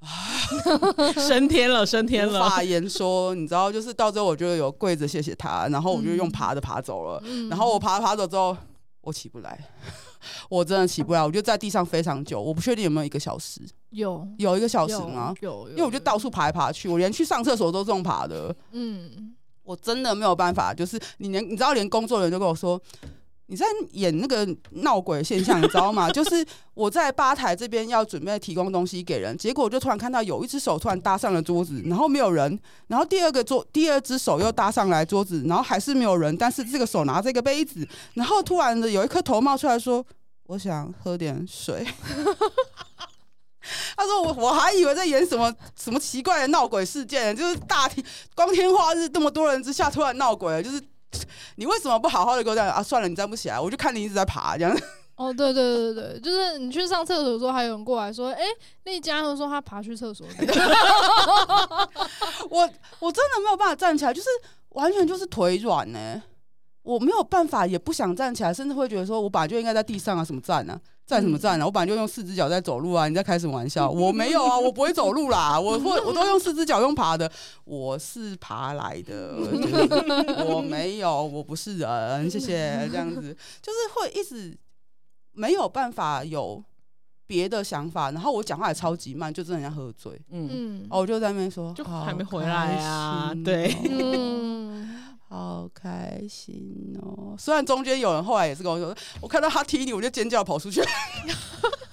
(laughs) 升天了，升天了！无法言说，你知道，就是到最后，我就有跪着谢谢他，然后我就用爬的爬走了。嗯、然后我爬爬走之后，我起不来，(laughs) 我真的起不来，我就在地上非常久，我不确定有没有一个小时，有有一个小时吗？有，有有，因为我就到处爬来爬去，我连去上厕所都这种爬的。嗯，我真的没有办法，就是你连你知道，连工作人员都跟我说。你在演那个闹鬼现象，你知道吗？(laughs) 就是我在吧台这边要准备提供东西给人，结果就突然看到有一只手突然搭上了桌子，然后没有人，然后第二个桌第二只手又搭上来桌子，然后还是没有人，但是这个手拿着一个杯子，然后突然的有一颗头冒出来说：“我想喝点水。(laughs) ”他说：“我我还以为在演什么什么奇怪的闹鬼事件，就是大天光天化日这么多人之下突然闹鬼，就是。” (laughs) 你为什么不好好的给我这样啊？算了，你站不起来，我就看你一直在爬这样。哦，对对对对，就是你去上厕所的时候，还有人过来说：“哎，丽佳说他爬去厕所。(laughs) ”我我真的没有办法站起来，就是完全就是腿软呢。我没有办法，也不想站起来，甚至会觉得说，我本来就应该在地上啊，什么站呢？站什么站呢？我本来就用四只脚在走路啊！你在开什么玩笑？(laughs) 我没有啊，我不会走路啦，我会 (laughs) 我都用四只脚用爬的，我是爬来的，(laughs) 我没有，我不是人，谢谢。这样子就是会一直没有办法有别的想法，然后我讲话也超级慢，就真的像喝醉，嗯嗯，哦，我就在那边说，就还没回来啊，对，嗯。好开心哦！虽然中间有人后来也是跟我说，我看到他踢你，我就尖叫跑出去。(laughs)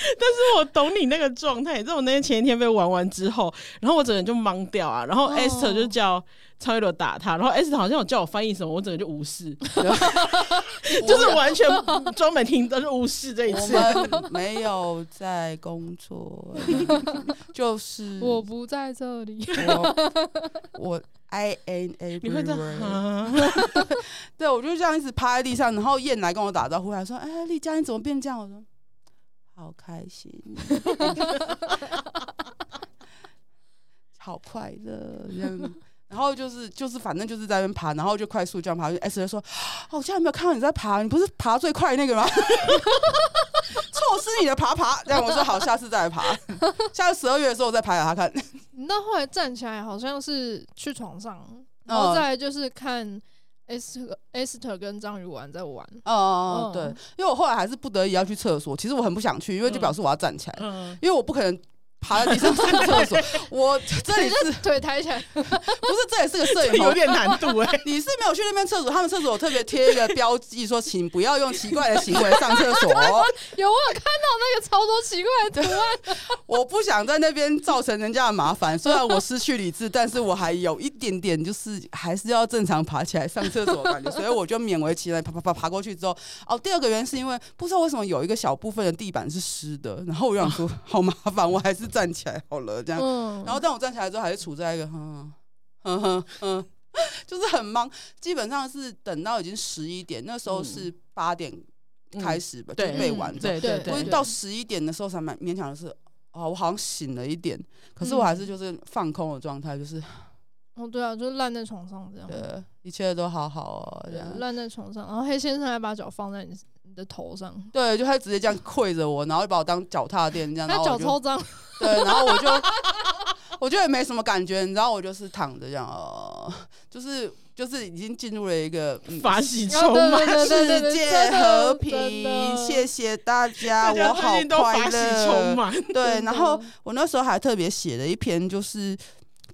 (laughs) 但是我懂你那个状态，你知道我那天前一天被玩完之后，然后我整个人就懵掉啊，然后 Esther 就叫超一罗打他，然后 Esther 好像有叫我翻译什么，我整个就无视，(laughs) 就是完全专门听都是无视这一次。我们没有在工作，就是 (laughs) 我不在这里，我。我 I N A，你会这样？对，我就这样一直趴在地上，然后燕来跟我打招呼，还说：“哎，丽佳，你怎么变这样？”我说：“好开心，(laughs) 好快乐。”这样，然后就是就是，反正就是在那边爬，然后就快速这样爬。S 就说：“哦，我竟然没有看到你在爬，你不是爬最快那个吗？” (laughs) 错失你的爬爬，这样我说好，下次再来爬。下次十二月的时候我再爬给他看。你到后来站起来，好像是去床上，然后再来就是看 Esther Esther 跟章鱼玩在玩。哦哦，对，因为我后来还是不得已要去厕所。其实我很不想去，因为就表示我要站起来，因为我不可能。爬在地上上厕所，(laughs) 我这里是腿抬起来，(laughs) 不是，这也是个摄影棚，有点难度哎。(laughs) 你是没有去那边厕所，他们厕所特别贴一个标记，说请不要用奇怪的行为上厕所。有，我有看到那个超多奇怪的图案。我不想在那边造成人家的麻烦，虽然我失去理智，但是我还有一点点，就是还是要正常爬起来上厕所的感觉，所以我就勉为其难爬爬爬爬过去之后，哦，第二个原因是因为不知道为什么有一个小部分的地板是湿的，然后我就想说好麻烦，我还是。站起来好了，这样，嗯、然后但我站起来之后，还是处在一个哼哼哼哼，(laughs) 就是很忙。基本上是等到已经十一点，那时候是八点开始吧，嗯、就背完。对对对，到十一点的时候才蛮勉强的是，哦，我好像醒了一点，可是我还是就是放空的状态，就是。哦，对啊，就是烂在床上这样。对，一切都好好哦，这样。烂在床上，然后黑先生还把脚放在你你的头上。对，就他直接这样跪着我，然后就把我当脚踏垫这样。他脚超脏。(laughs) 对，然后我就，我觉得也没什么感觉，你知道，我就是躺着这样，哦，就是就是已经进入了一个法喜充满，世界和平，谢谢大家，我好快乐。对，然后我那时候还特别写了一篇，就是。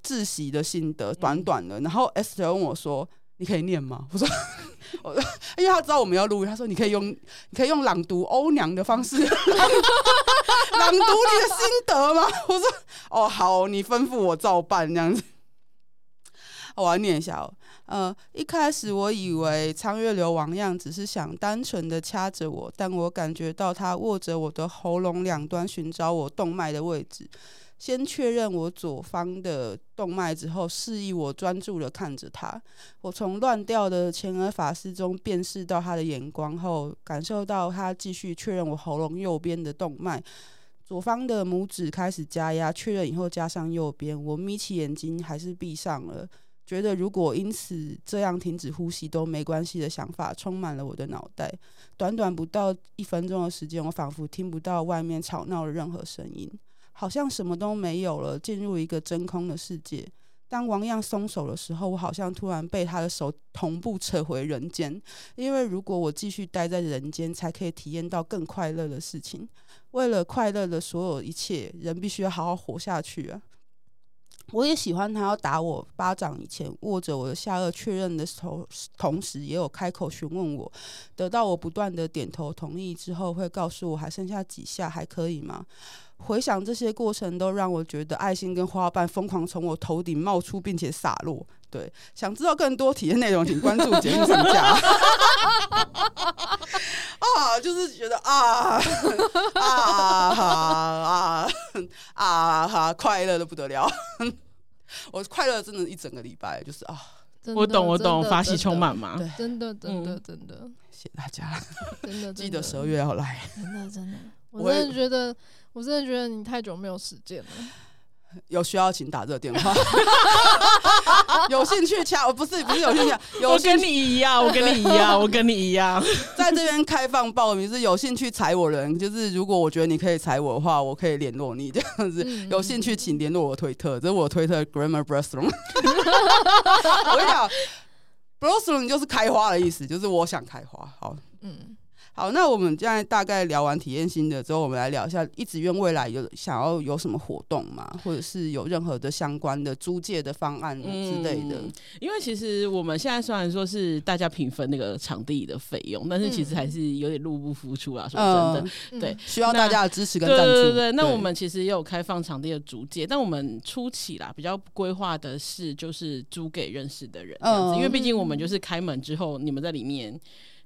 窒息的心得，短短的。然后 Esther 问我说：“你可以念吗？”我说：“ (laughs) 我，因为他知道我们要录音，他说你可以用，你可以用朗读欧娘的方式朗 (laughs) 朗读你的心得吗？”我说：“哦，好，你吩咐我照办这样子。”我要念一下哦。呃，一开始我以为苍月流王样只是想单纯的掐着我，但我感觉到他握着我的喉咙两端，寻找我动脉的位置。先确认我左方的动脉之后，示意我专注的看着他。我从乱掉的前额发丝中辨识到他的眼光后，感受到他继续确认我喉咙右边的动脉。左方的拇指开始加压，确认以后加上右边。我眯起眼睛，还是闭上了。觉得如果因此这样停止呼吸都没关系的想法充满了我的脑袋。短短不到一分钟的时间，我仿佛听不到外面吵闹的任何声音。好像什么都没有了，进入一个真空的世界。当王样松手的时候，我好像突然被他的手同步扯回人间。因为如果我继续待在人间，才可以体验到更快乐的事情。为了快乐的所有一切，人必须要好好活下去啊！我也喜欢他要打我巴掌以前握着我的下颚确认的时候，同时也有开口询问我。得到我不断的点头同意之后，会告诉我还剩下几下，还可以吗？回想这些过程，都让我觉得爱心跟花瓣疯狂从我头顶冒出，并且洒落。对，想知道更多体验内容，请关注节目上架。(laughs) 啊，就是觉得啊啊啊啊哈，快乐的不得了。(laughs) 我快乐真的，一整个礼拜就是啊，我懂我懂，真的法喜充满嘛。对真的真的嗯真的谢谢大家，真的，(laughs) 记得十二月要来。真的真的，我真的觉得，我真的觉得你太久没有实践了。(laughs) 有需要请打这个电话，(laughs) 有兴趣掐，不是不是有兴趣，有 (laughs) 我跟你一样，我跟你一样，我跟你一样。在这边开放报名，是有兴趣踩我的人，就是如果我觉得你可以踩我的话，我可以联络你这样子。嗯有兴趣请联络我的推特，这是我推特 Grammar b r e s t r o o m。我跟你讲 b r e s t r o o m 就是开花的意思，就是我想开花。好。嗯，好，那我们现在大概聊完体验新的之后，我们来聊一下一直愿未来有想要有什么活动嘛？或者是有任何的相关的租借的方案之类的？嗯因为其实我们现在虽然说是大家平分那个场地的费用，但是其实还是有点入不敷出啊。说真的，嗯对，需要大家的支持跟赞助。对对对，那我们其实也有开放场地的租借，但我们初期啦比较规划的是就是租给认识的人这样子，嗯因为毕竟我们就是开门之后，你们在里面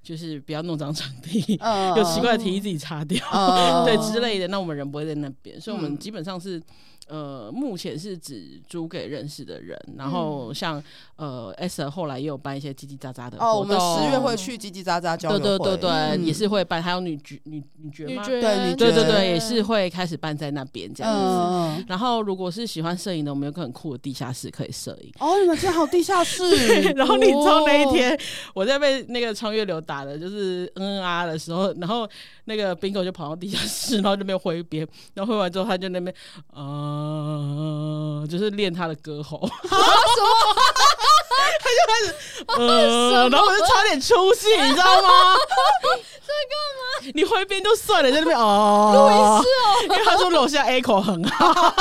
就是不要弄脏场地，嗯 (laughs) 有奇怪的提议自己擦掉，嗯 (laughs) 对之类的，那我们人不会在那边，所以我们嗯基本上是。呃，目前是只租给认识的人，然后像、呃，S 后来也有办一些叽叽喳喳的活动。哦，我们十月会去叽叽喳喳交流会，对对对对，嗯也是会办，还有女角女女角吗？女爵，对女爵对对对，也是会开始办在那边这样子。嗯，然后，如果是喜欢摄影的，我们有个很酷的地下室可以摄影。哦，你们竟然还有地下室，(laughs) 然后你知道那一天我在被那个超越流打的，就是嗯嗯啊的时候，然后那个 Bingo 就跑到地下室，然后就那边挥别，然后挥完之后他就那边啊，就是练他的歌喉，(laughs) (laughs) 他就开始呃，然后我就差点出戏，你知道吗？这干嘛？你挥鞭就算了，在那边哦，因为他说楼下 A 口很好。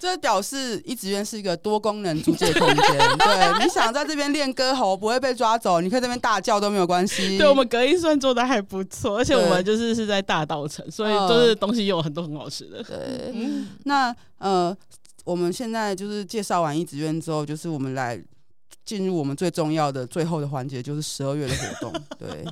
这表示一直院是一个多功能租借空间。(laughs) 对，你想在这边练歌喉不会被抓走，你可以在这边大叫都没有关系。对我们隔音算做的还不错，而且我们就是是在大稻城，所以就是东西有很多很好吃的。对，嗯，那呃，我们现在就是介绍完一直院之后，就是我们来进入我们最重要的最后的环节，就是十二月的活动。(laughs) 对，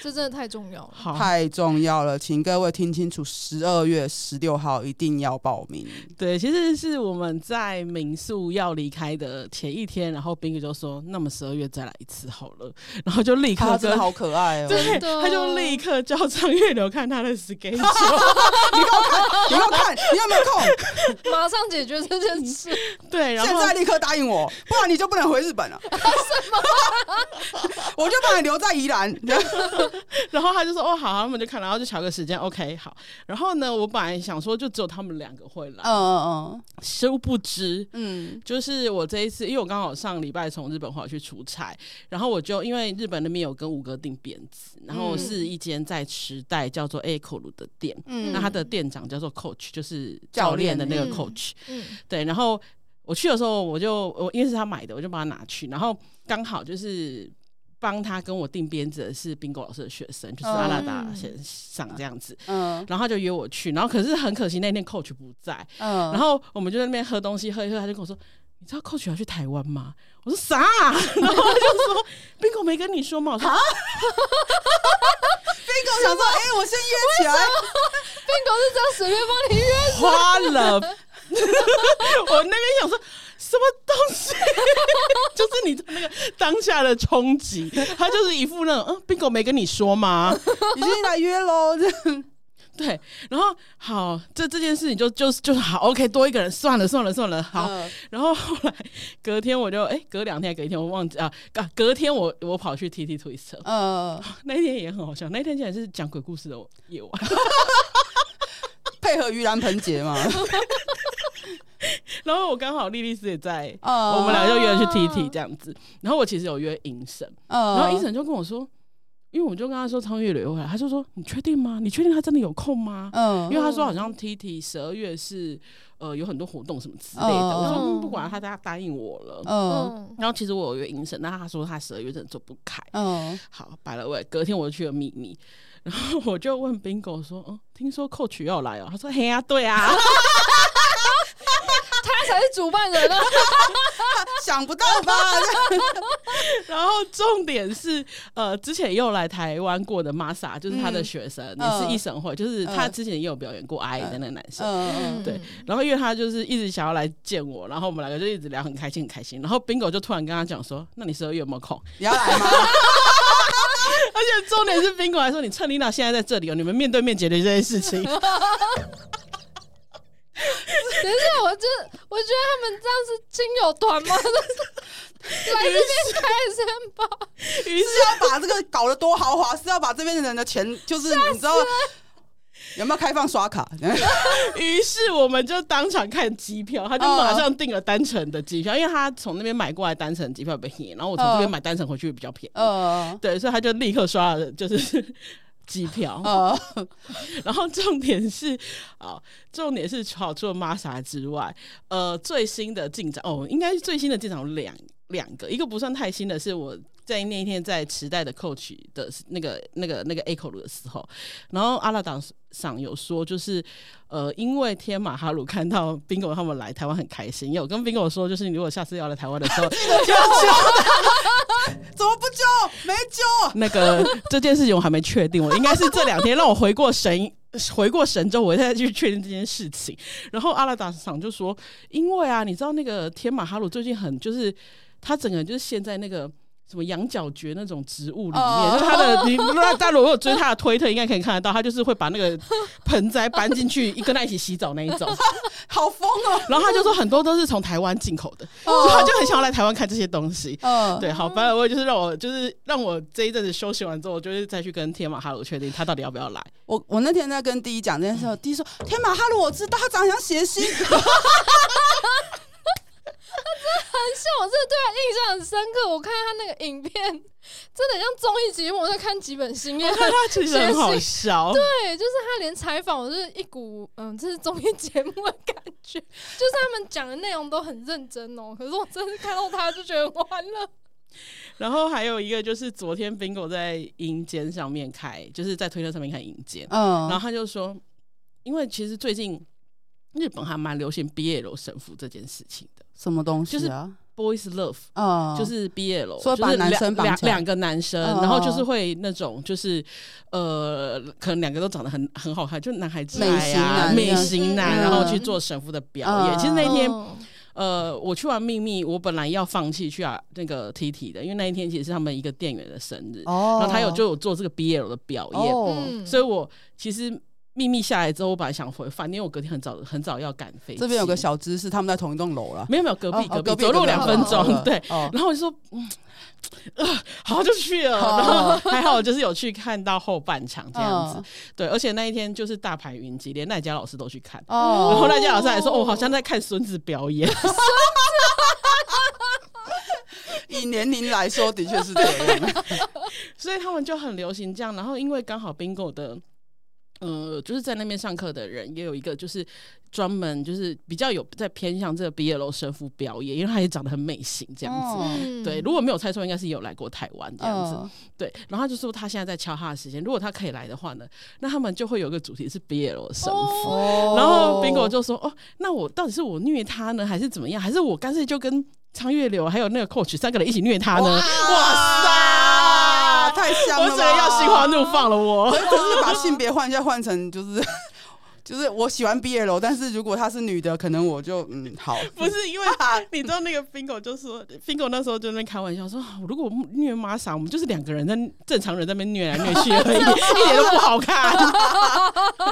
这真的太重要了。好，太重要了，请各位听清楚，十二月十六号一定要报名。对，其实是我们在民宿要离开的前一天，然后冰哥就说：“那么十二月再来一次好了。(laughs) ”然后就立刻真的好可爱哦、对，真的他就立刻叫张月流看他的 schedule。(laughs) 你给我看，你给我看，你有没有空？马上解决这件事。对，然后现在立刻答应我，不然你就不能回日本了。(laughs) 我就把你留在宜兰。(laughs) 然后他就说：“哦，好，他们就看，然后就瞧个时间，OK，好。”然后呢，我本来想说就只有他们两个会来，嗯嗯嗯殊不知。嗯就是我这一次，因为我刚好上礼拜从日本回来去出差，然后我就因为日本那边有跟五哥订辫子，然后是一间在池袋叫做 A 口鲁的店，嗯那他的店长叫做 Coach，就是教练的那个 Coach，、嗯，对，然后我去的时候，我就我因为是他买的，我就把它拿去，然后刚好就是帮他跟我订鞭子的是宾果老师的学生，就是阿拉达先生这样子，嗯然后他就约我去，然后可是很可惜那天 Coach 不在，嗯，然后我们就在那边喝东西，喝一喝，他就跟我说：“你知道 Coach 要去台湾吗？”我说：“啥、啊？” (laughs) 然后他就说：“宾果没跟你说吗？”我说：(laughs) “斌哥想说，哎、我先约起来。(laughs) 冰狗是这样随便帮你约，花了。” (laughs) 我那边想说什么东西，(laughs) 就是你的那个当下的冲击，他就是一副那种嗯，宾果没跟你说吗？(laughs) 已经来约喽，这样对，然后好，这这件事情就就就是好，OK，多一个人算了算了算了，好。嗯。然后后来隔天我就哎、隔两天隔一天我忘记啊，隔隔天我我跑去 TT Twister，嗯，那天也很好笑，那天竟然是讲鬼故事的夜晚，配合盂兰盆节嘛，(laughs) 然后我刚好莉莉丝也在，嗯，我们俩就约去 TT 这样子，然后我其实有约银神，嗯，然后银神就跟我说。因为我就跟他说超越流回来，他就说你确定吗？你确定他真的有空吗？嗯，因为他说好像 TT 十二月是呃有很多活动什么之类的，嗯我说、不管他他答应我了，嗯。嗯，然后其实我有约银神，但他说他十二月真的做不开。嗯，好，摆了位，隔天我就去了秘密，然后我就问 Bingo 说：“哦，听说 Coach 要来哦？”他说：“嘿呀、啊，对啊。(laughs) ”他才是主办人啊！(laughs) 想不到吧？(laughs) 然后重点是，呃，之前也有来台湾过的 Masa，就是他的学生，嗯、也是一审会，就是他之前也有表演过 I 的那个男生，嗯嗯、对。然后因为他就是一直想要来见我，然后我们两个就一直聊很开心，很开心。然后 Bingo 就突然跟他讲说：“那你十二月有没有空？你要来吗？” (laughs) 而且重点是 Bingo 还说：“你趁 Lina 现在在这里哦，你们面对面解决这件事情。(laughs) ”等一下，我这我觉得他们这样是亲友团吗？(laughs) 来这边开 SM 吧，于是要把这个搞得多豪华，是要把这边的人的钱，就是你知道有没有开放刷卡？(laughs) 于是我们就当场看机票，他就马上订了单程的机票，因为他从那边买过来单程机票比较便宜，然后我从这边买单程回去比较便宜。嗯，对，所以他就立刻刷了，就是。(laughs) 机票，呃、(laughs) 然后重点是啊，重点是跑出了 Masa 之外，呃，最新的进展哦，应该是最新的进展有两两个，一个不算太新的是我在那一天在池袋的 Coach 的那个那个那个 Echo 的时候，然后阿拉党上有说就是呃，因为天马哈鲁看到 Bingo 他们来台湾很开心，有跟 Bingo 说就是你如果下次要来台湾的时候，(laughs) 就怎么不救？没救。那个这件事情我还没确定，我应该是这两天让我回过神，回过神之后，我再去确定这件事情。然后阿拉达厂就说，因为啊，你知道那个天马哈鲁最近很就是他整个就是陷在那个。什么羊角蕨那种植物里面，uh, 就是他的，你那大家如果追他的推特，应该可以看得到，他就是会把那个盆栽搬进去，一跟他一起洗澡那一种，(laughs) 好疯哦！然后他就说很多都是从台湾进口的，uh, 所以他就很想要来台湾看这些东西。嗯，uh, 对，好，反正我就是让我就是让我这一阵子休息完之后，我就是再去跟天马哈鲁确定他到底要不要来。我我那天在跟第一讲这件事，第一说天马哈鲁我知道他长得像谐星。(laughs) 很像，我真的对他印象很深刻。我看他那个影片，真的像综艺节目，我在看几本新闻。他其实 (laughs) 很好笑，对，就是他连采访，我就是一股嗯，这是综艺节目的感觉。(laughs) 就是他们讲的内容都很认真哦，可是我真的看到他就觉得完了。(laughs) 然后还有一个就是昨天 Bingo 在阴间上面开，就是在推特上面看阴间，嗯，然后他就说，因为其实最近日本还蛮流行 BL 神父这件事情的。什么东西啊？就是 boys love，嗯，就是 BL，说把男生两两个男生，然后就是会那种就是呃，可能两个都长得很很好看，就男孩子美型男，美型男，然后去做神父的表演。其实那天呃，我去完秘密，我本来要放弃去啊那个 T T 的，因为那一天其实是他们一个店员的生日，然后他有就有做这个 BL 的表演，所以我其实。秘密下来之后，我本来想回饭店，因为我隔天很早很早要赶飞机。这边有个小知识，他们在同一栋楼了。没有没有，隔壁隔壁，走路两分钟。对，然后我就说，嗯，好就去了。然后还好，就是有去看到后半场这样子。对，而且那一天就是大牌云集，连赖家老师都去看。哦然后赖家老师还说，哦，好像在看孙子表演。(laughs) 以年龄来说，的确是这样。(laughs) 所以他们就很流行这样。然后因为刚好 Bingo 的。呃，就是在那边上课的人也有一个，就是专门就是比较有在偏向这个 BL 神父表演，因为他也长得很美型这样子。哦、对，如果没有猜错，应该是有来过台湾这样子。哦、对，然后他就说他现在在敲他的时间，如果他可以来的话呢，那他们就会有一个主题是 BL 神父。哦、(laughs) 然后 Bingo 就说：“哦，那我到底是我虐他呢，还是怎么样？还是我干脆就跟苍月流还有那个 Coach 三个人一起虐他呢？”哇，哇塞！太香了！我只能要心花怒放了我。我就是把性别换一下，换成就是 (laughs) 就是我喜欢 BL，但是如果她是女的，可能我就嗯好。不是因为你知道那个 Bingo 就说 Bingo 那时候就在那开玩笑说，如果虐 Masa，我们就是两个人在正常人在那边虐来虐去而已，(laughs) 一点都不好看。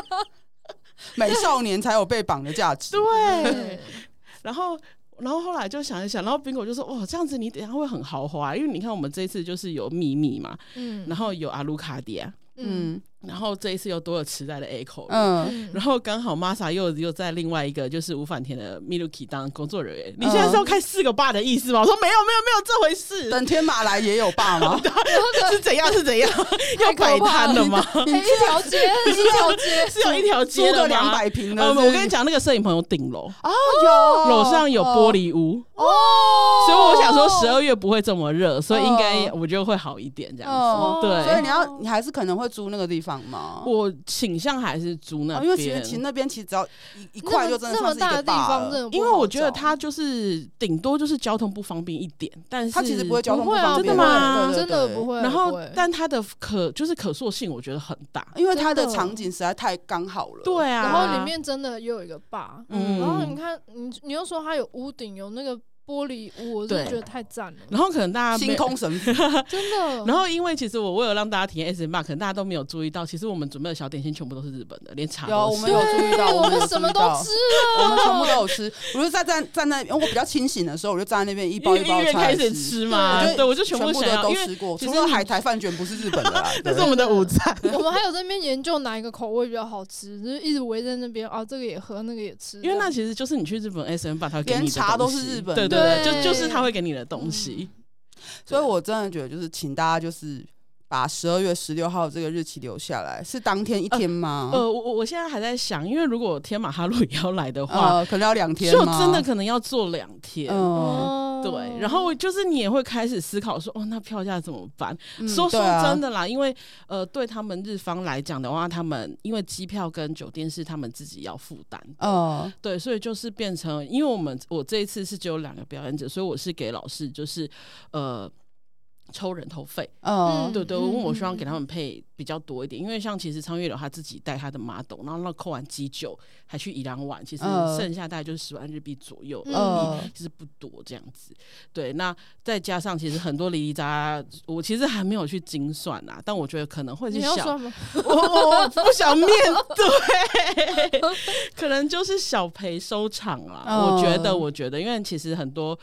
(laughs) 美少年才有被绑的价值。对，然后。然后后来就想一想，然后 Bingo 就说：“哇，这样子你等下会很豪华，因为你看我们这一次就是有秘密嘛，嗯，然后有阿鲁卡迪啊，嗯。”然后这一次又多了池袋的 Echo，嗯，然后刚好 Masa 又又在另外一个就是五反田的 Miluki 当工作人员。你现在是要开四个霸的意思吗？我说没有没有没有这回事。等天马来也有霸吗？(laughs) 是怎样是怎样？要摆摊的吗？(laughs) 一条街 (laughs) 一条街是有一条街的两百平的。我跟你讲，那个摄影棚有顶楼哦，有楼上有玻璃屋哦，所以我想说十二月不会这么热，所以应该我觉得会好一点这样子。对，所以你要你还是可能会租那个地方。我倾向还是租那边，哦，因为其实其实那边其实只要一一块就真的那么大的地方，因为我觉得它就是顶多就是交通不方便一点，但是它其实不会交通不方便，真的吗？真的不会。然后，但它的可就是可塑性，我觉得很大，因为它的场景实在太刚好了。对啊，然后里面真的又有一个坝，嗯，然后你看，你你又说它有屋顶，有那个。玻璃屋，我是觉得太赞了。然后可能大家星空神符 (laughs) 真的。然后因为其实我为了让大家体验 SM 吧，可能大家都没有注意到，其实我们准备的小点心全部都是日本的，连茶都有我们有注意到，我们什么都吃了，我们全部都有吃。我就在站站在，因为我比较清醒的时候，我就站在那边一包一包 (laughs) 开始吃嘛。对，我就全部的都吃过，除了海苔饭卷不是日本的，(laughs) 那是我们的午餐。我们还有在那边研究哪一个口味比较好吃，就是一直围在那边啊，这个也喝，那个也吃。因为那其实就是你去日本 SM 吧，他给你的茶都是日本，对对对，就就是他。会给你的东西，嗯、所以我真的觉得，就是请大家就是把十二月十六号这个日期留下来，是当天一天吗？呃，呃我我现在还在想，因为如果天马哈鲁也要来的话，呃、可能要两天，就真的可能要做两天。嗯对，然后就是你也会开始思考说，哦，那票价怎么办？嗯、说说真的啦，因为呃，对他们日方来讲的话，他们因为机票跟酒店是他们自己要负担。哦，对，所以就是变成，因为我们我这一次是只有两个表演者，所以我是给老师就是呃。抽人头费，嗯，对对，因为我希望给他们配比较多一点，因为像其实昌月柳他自己带他的 model，然后那扣完机酒还去宜兰玩，其实剩下大概就是十万日币左右，嗯，其实不多这样子。对，那再加上其实很多里里杂，我其实还没有去精算啊，但我觉得可能会是小，我我不想面对，可能就是小赔收场啊。我觉得，我觉得，因为其实很多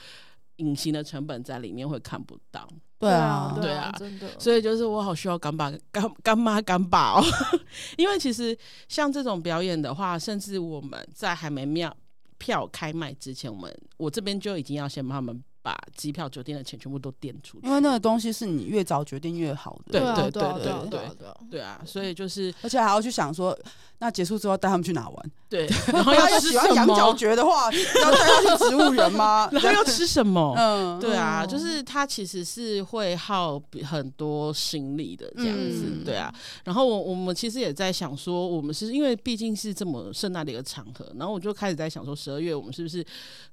隐形的成本在里面会看不到。对啊，对啊，真的，所以就是我好需要干爸、(laughs) 干干妈、干爸哦，(laughs) 因为其实像这种表演的话，甚至我们在还没票票开卖之前，我们我这边就已经要先帮他们。把机票、酒店的钱全部都垫出去，因为那个东西是你越早决定越好的。对对对对对对对啊！所以就是，而且还要去想说，那结束之后带他们去哪玩？对，(laughs) 然后要喜欢羊角蕨的话，要带他去植物园吗？(laughs) 然后要吃什么？嗯，对啊，就是他其实是会耗很多心力的这样子，对啊。然后我我们其实也在想说，我们是因为毕竟是这么盛大的一个场合，然后我就开始在想说，十二月我们是不是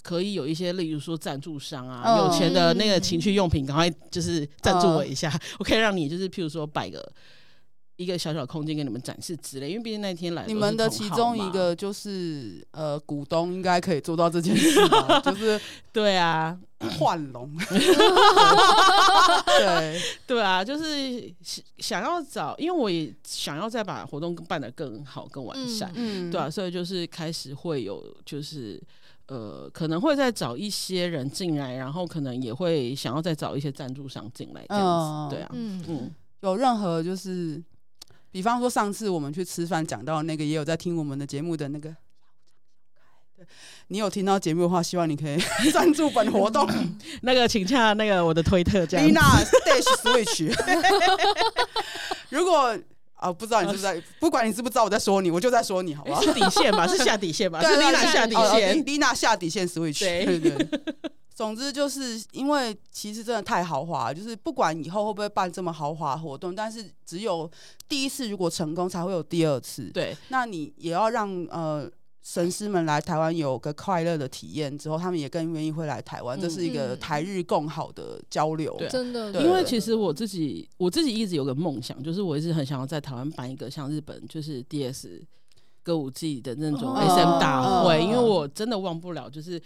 可以有一些，例如说赞助商啊。有钱的那个情趣用品，赶快就是赞助我一下，(laughs) 我可以让你就是譬如说摆个一个小小空间给你们展示之类，因为毕竟那天来你们的其中一个就是呃股东应该可以做到这件事吧，(laughs) 就是对啊，换龙，(laughs) 对。对啊，就是想要找，因为我也想要再把活动办得更好、更完善，嗯，对啊，所以就是开始会有就是。呃，可能会再找一些人进来，然后可能也会想要再找一些赞助商进来，这样子，呃、对啊，嗯。嗯，有任何就是，比方说上次我们去吃饭讲到那个，也有在听我们的节目的那个，你有听到节目的话，希望你可以赞助本活动，那个请洽那个我的推特这样，Lina Dash Switch，如果。啊，不知道你是不是在？不管你知不知道我在说你，我就在说你，好不好？是底线吧？是下底线吧？是丽娜下底线，丽娜下底线 switch。对对。总之就是因为其实真的太豪华，就是不管以后会不会办这么豪华活动，但是只有第一次如果成功，才会有第二次。对，那你也要让呃。神师们来台湾有个快乐的体验之后，他们也更愿意会来台湾，嗯、这是一个台日共好的交流。对，真的。因为其实我自己，我自己一直有个梦想，就是我一直很想要在台湾办一个像日本就是 DS 歌舞伎的那种 SM 大会，哦、因为我真的忘不了，就是。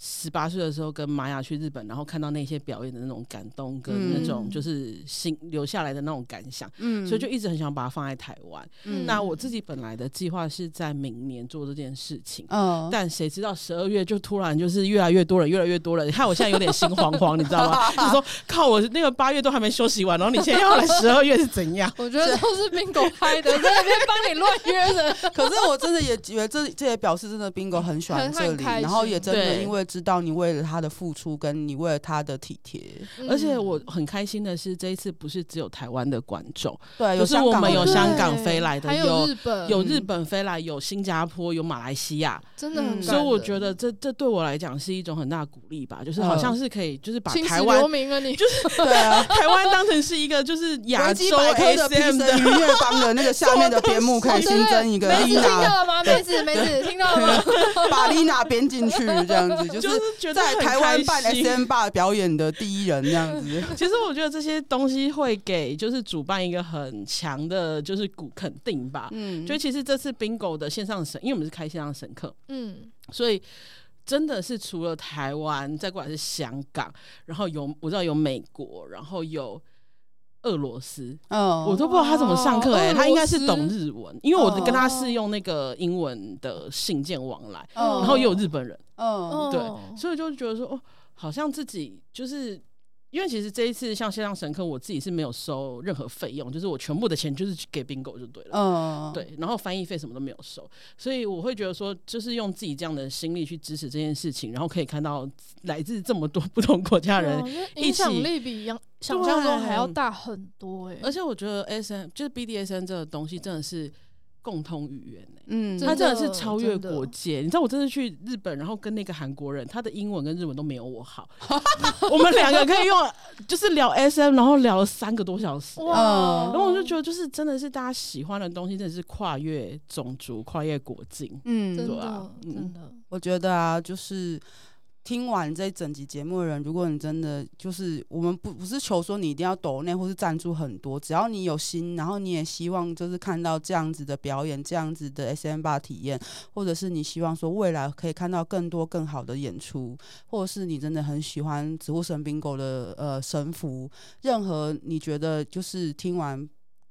十八岁的时候跟玛雅去日本，然后看到那些表演的那种感动跟那种就是心留下来的那种感想，嗯，所以就一直很想把它放在台湾。嗯，那我自己本来的计划是在明年做这件事情，嗯，但谁知道十二月就突然就是越来越多人，越来越多人。你看我现在有点心慌慌，你知道吗？你 (laughs) 说靠，我那个八月都还没休息完，然后你现在要来十二月是怎样？我觉得都是 Bingo (laughs) 拍的，在那边帮你乱约的。(laughs) 可是我真的也觉得这这也表示真的 Bingo 很喜欢这里，然后也真的因为。知道你为了他的付出，跟你为了他的体贴。而且我很开心的是，这一次不是只有台湾的观众，对，就是我们有香港飞来的，有日本，有日本飞来，有新加坡，有马来西亚，真的很。所以我觉得这这对我来讲是一种很大的鼓励吧，就是好像是可以，就是把台湾，就是 (laughs) 对啊，(laughs) 台湾当成是一个就是 (laughs) 亚洲 SM 的音乐帮的那个下面的边幕，可以新增一个。梅子听到了吗？妹子，梅子听到了吗？把丽娜编进去，这样子就是在台湾办 SM 吧表演的第一人，这样子。(laughs) 其实我觉得这些东西会给就是主办一个很强的，就是鼓肯定吧。嗯，就其实这次 Bingo 的线上审，因为我们是开线上审课，嗯，所以真的是除了台湾，再过来是香港，然后有我知道有美国，然后有。俄罗斯，嗯，我都不知道他怎么上课哎，他应该是懂日文，因为我跟他是用那个英文的信件往来，然后也有日本人，嗯，对，所以就觉得说，哦，好像自己就是。因为其实这一次像线上神课，我自己是没有收任何费用，就是我全部的钱就是给 Bingo 就对了，嗯，对，然后翻译费什么都没有收，所以我会觉得说，就是用自己这样的心力去支持这件事情，然后可以看到来自这么多 (laughs) 不同国家人一起，影响力比想象中还要大很多哎、欸，而且我觉得 SM 就是 BDSM 这个东西真的是。共通语言、欸、嗯，他真的是超越国界。你知道，我这次去日本，然后跟那个韩国人，他的英文跟日文都没有我好。(laughs) 我们两个可以用，就是聊 SM，然后聊了三个多小时。哇！然后我就觉得，就是真的是大家喜欢的东西，真的是跨越种族、跨越国境。嗯，对啊，真的，我觉得啊，就是。听完这一整集节目的人，如果你真的就是我们不不是求说你一定要抖内或是赞助很多，只要你有心，然后你也希望就是看到这样子的表演，这样子的 SM 吧体验，或者是你希望说未来可以看到更多更好的演出，或者是你真的很喜欢植物神 Bingo 的呃神符，任何你觉得就是听完。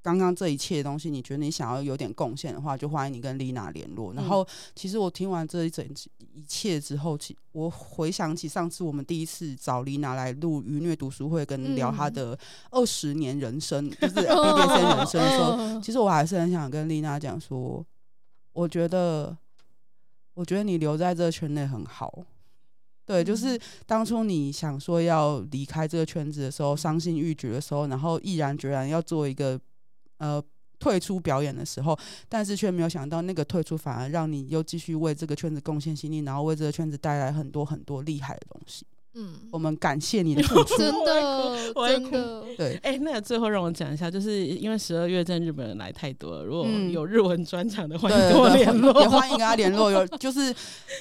刚刚这一切东西，你觉得你想要有点贡献的话，就欢迎你跟丽娜联络。然后，其实我听完这一整一切之后，其我回想起上次我们第一次找丽娜来录愉虐读书会，跟聊她的二十年人生，(laughs) 就是 BDSM 人生的时候，其实我还是很想跟丽娜讲说，我觉得，我觉得你留在这个圈内很好。对，就是当初你想说要离开这个圈子的时候，伤心欲绝的时候，然后毅然决然要做一个。呃，退出表演的时候，但是却没有想到，那个退出反而让你又继续为这个圈子贡献心力，然后为这个圈子带来很多很多厉害的东西。嗯，我们感谢你的付出，(laughs) 真的，真的，对。哎、欸，那个最后让我讲一下，就是因为十二月在日本人来太多了，如果有日文专场的话，欢迎跟我联络，也欢迎跟他联络。有就是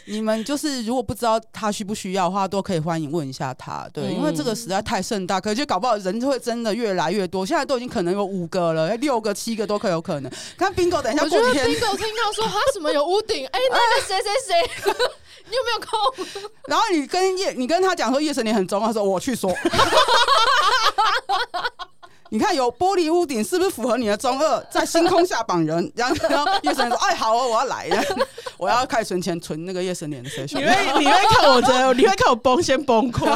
你们就是如果不知道他需不需要的话，都可以欢迎问一下他。对，因为这个实在太盛大，可是搞不好人就会真的越来越多。现在都已经可能有五个了，六个、七个都可有可能。看 Bingo，等一下过几天，我觉得 Bingo 听到说他什么有屋顶，哎、欸，那个谁谁谁。(laughs) 你有没有空？(laughs) 然后你跟叶，你跟他讲说叶神你很重要，他说我去说。你看有玻璃屋顶是不是符合你的中二？在星空下绑人，然后叶神说：“哎，好哦，我要来了，(laughs) 我要开始存钱存那个叶神年费。”你会你会看我这，你会看我崩先崩溃。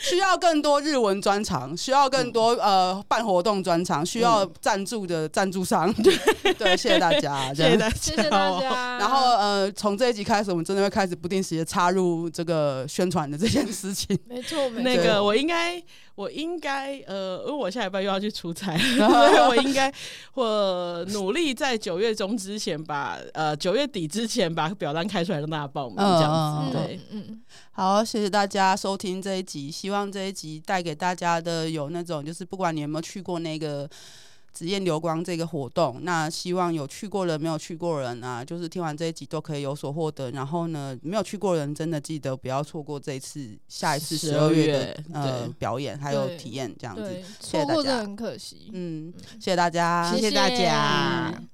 需要更多日文专场，需要更多呃办活动专场，需要赞助的赞助商。对对，谢谢大家，谢谢大家，谢谢大家。然后呃，从这一集开始，我们真的会开始不定时的插入这个宣传的这件事情。没错，没错。那个我应该，我应该呃，因为我下礼拜又要去出差，(laughs) 所以我应该我努力在九月中之前把呃九月底之前把表单开出来，让大家报名这样子。对，嗯。好，谢谢大家收听这一集。希望这一集带给大家的有那种，就是不管你有没有去过那个紫燕流光这个活动，那希望有去过人没有去过人啊，就是听完这一集都可以有所获得。然后呢，没有去过人真的记得不要错过这一次下一次十二月的呃表演还有体验这样子。谢谢大家，很可惜。嗯，谢谢大家，谢谢大家。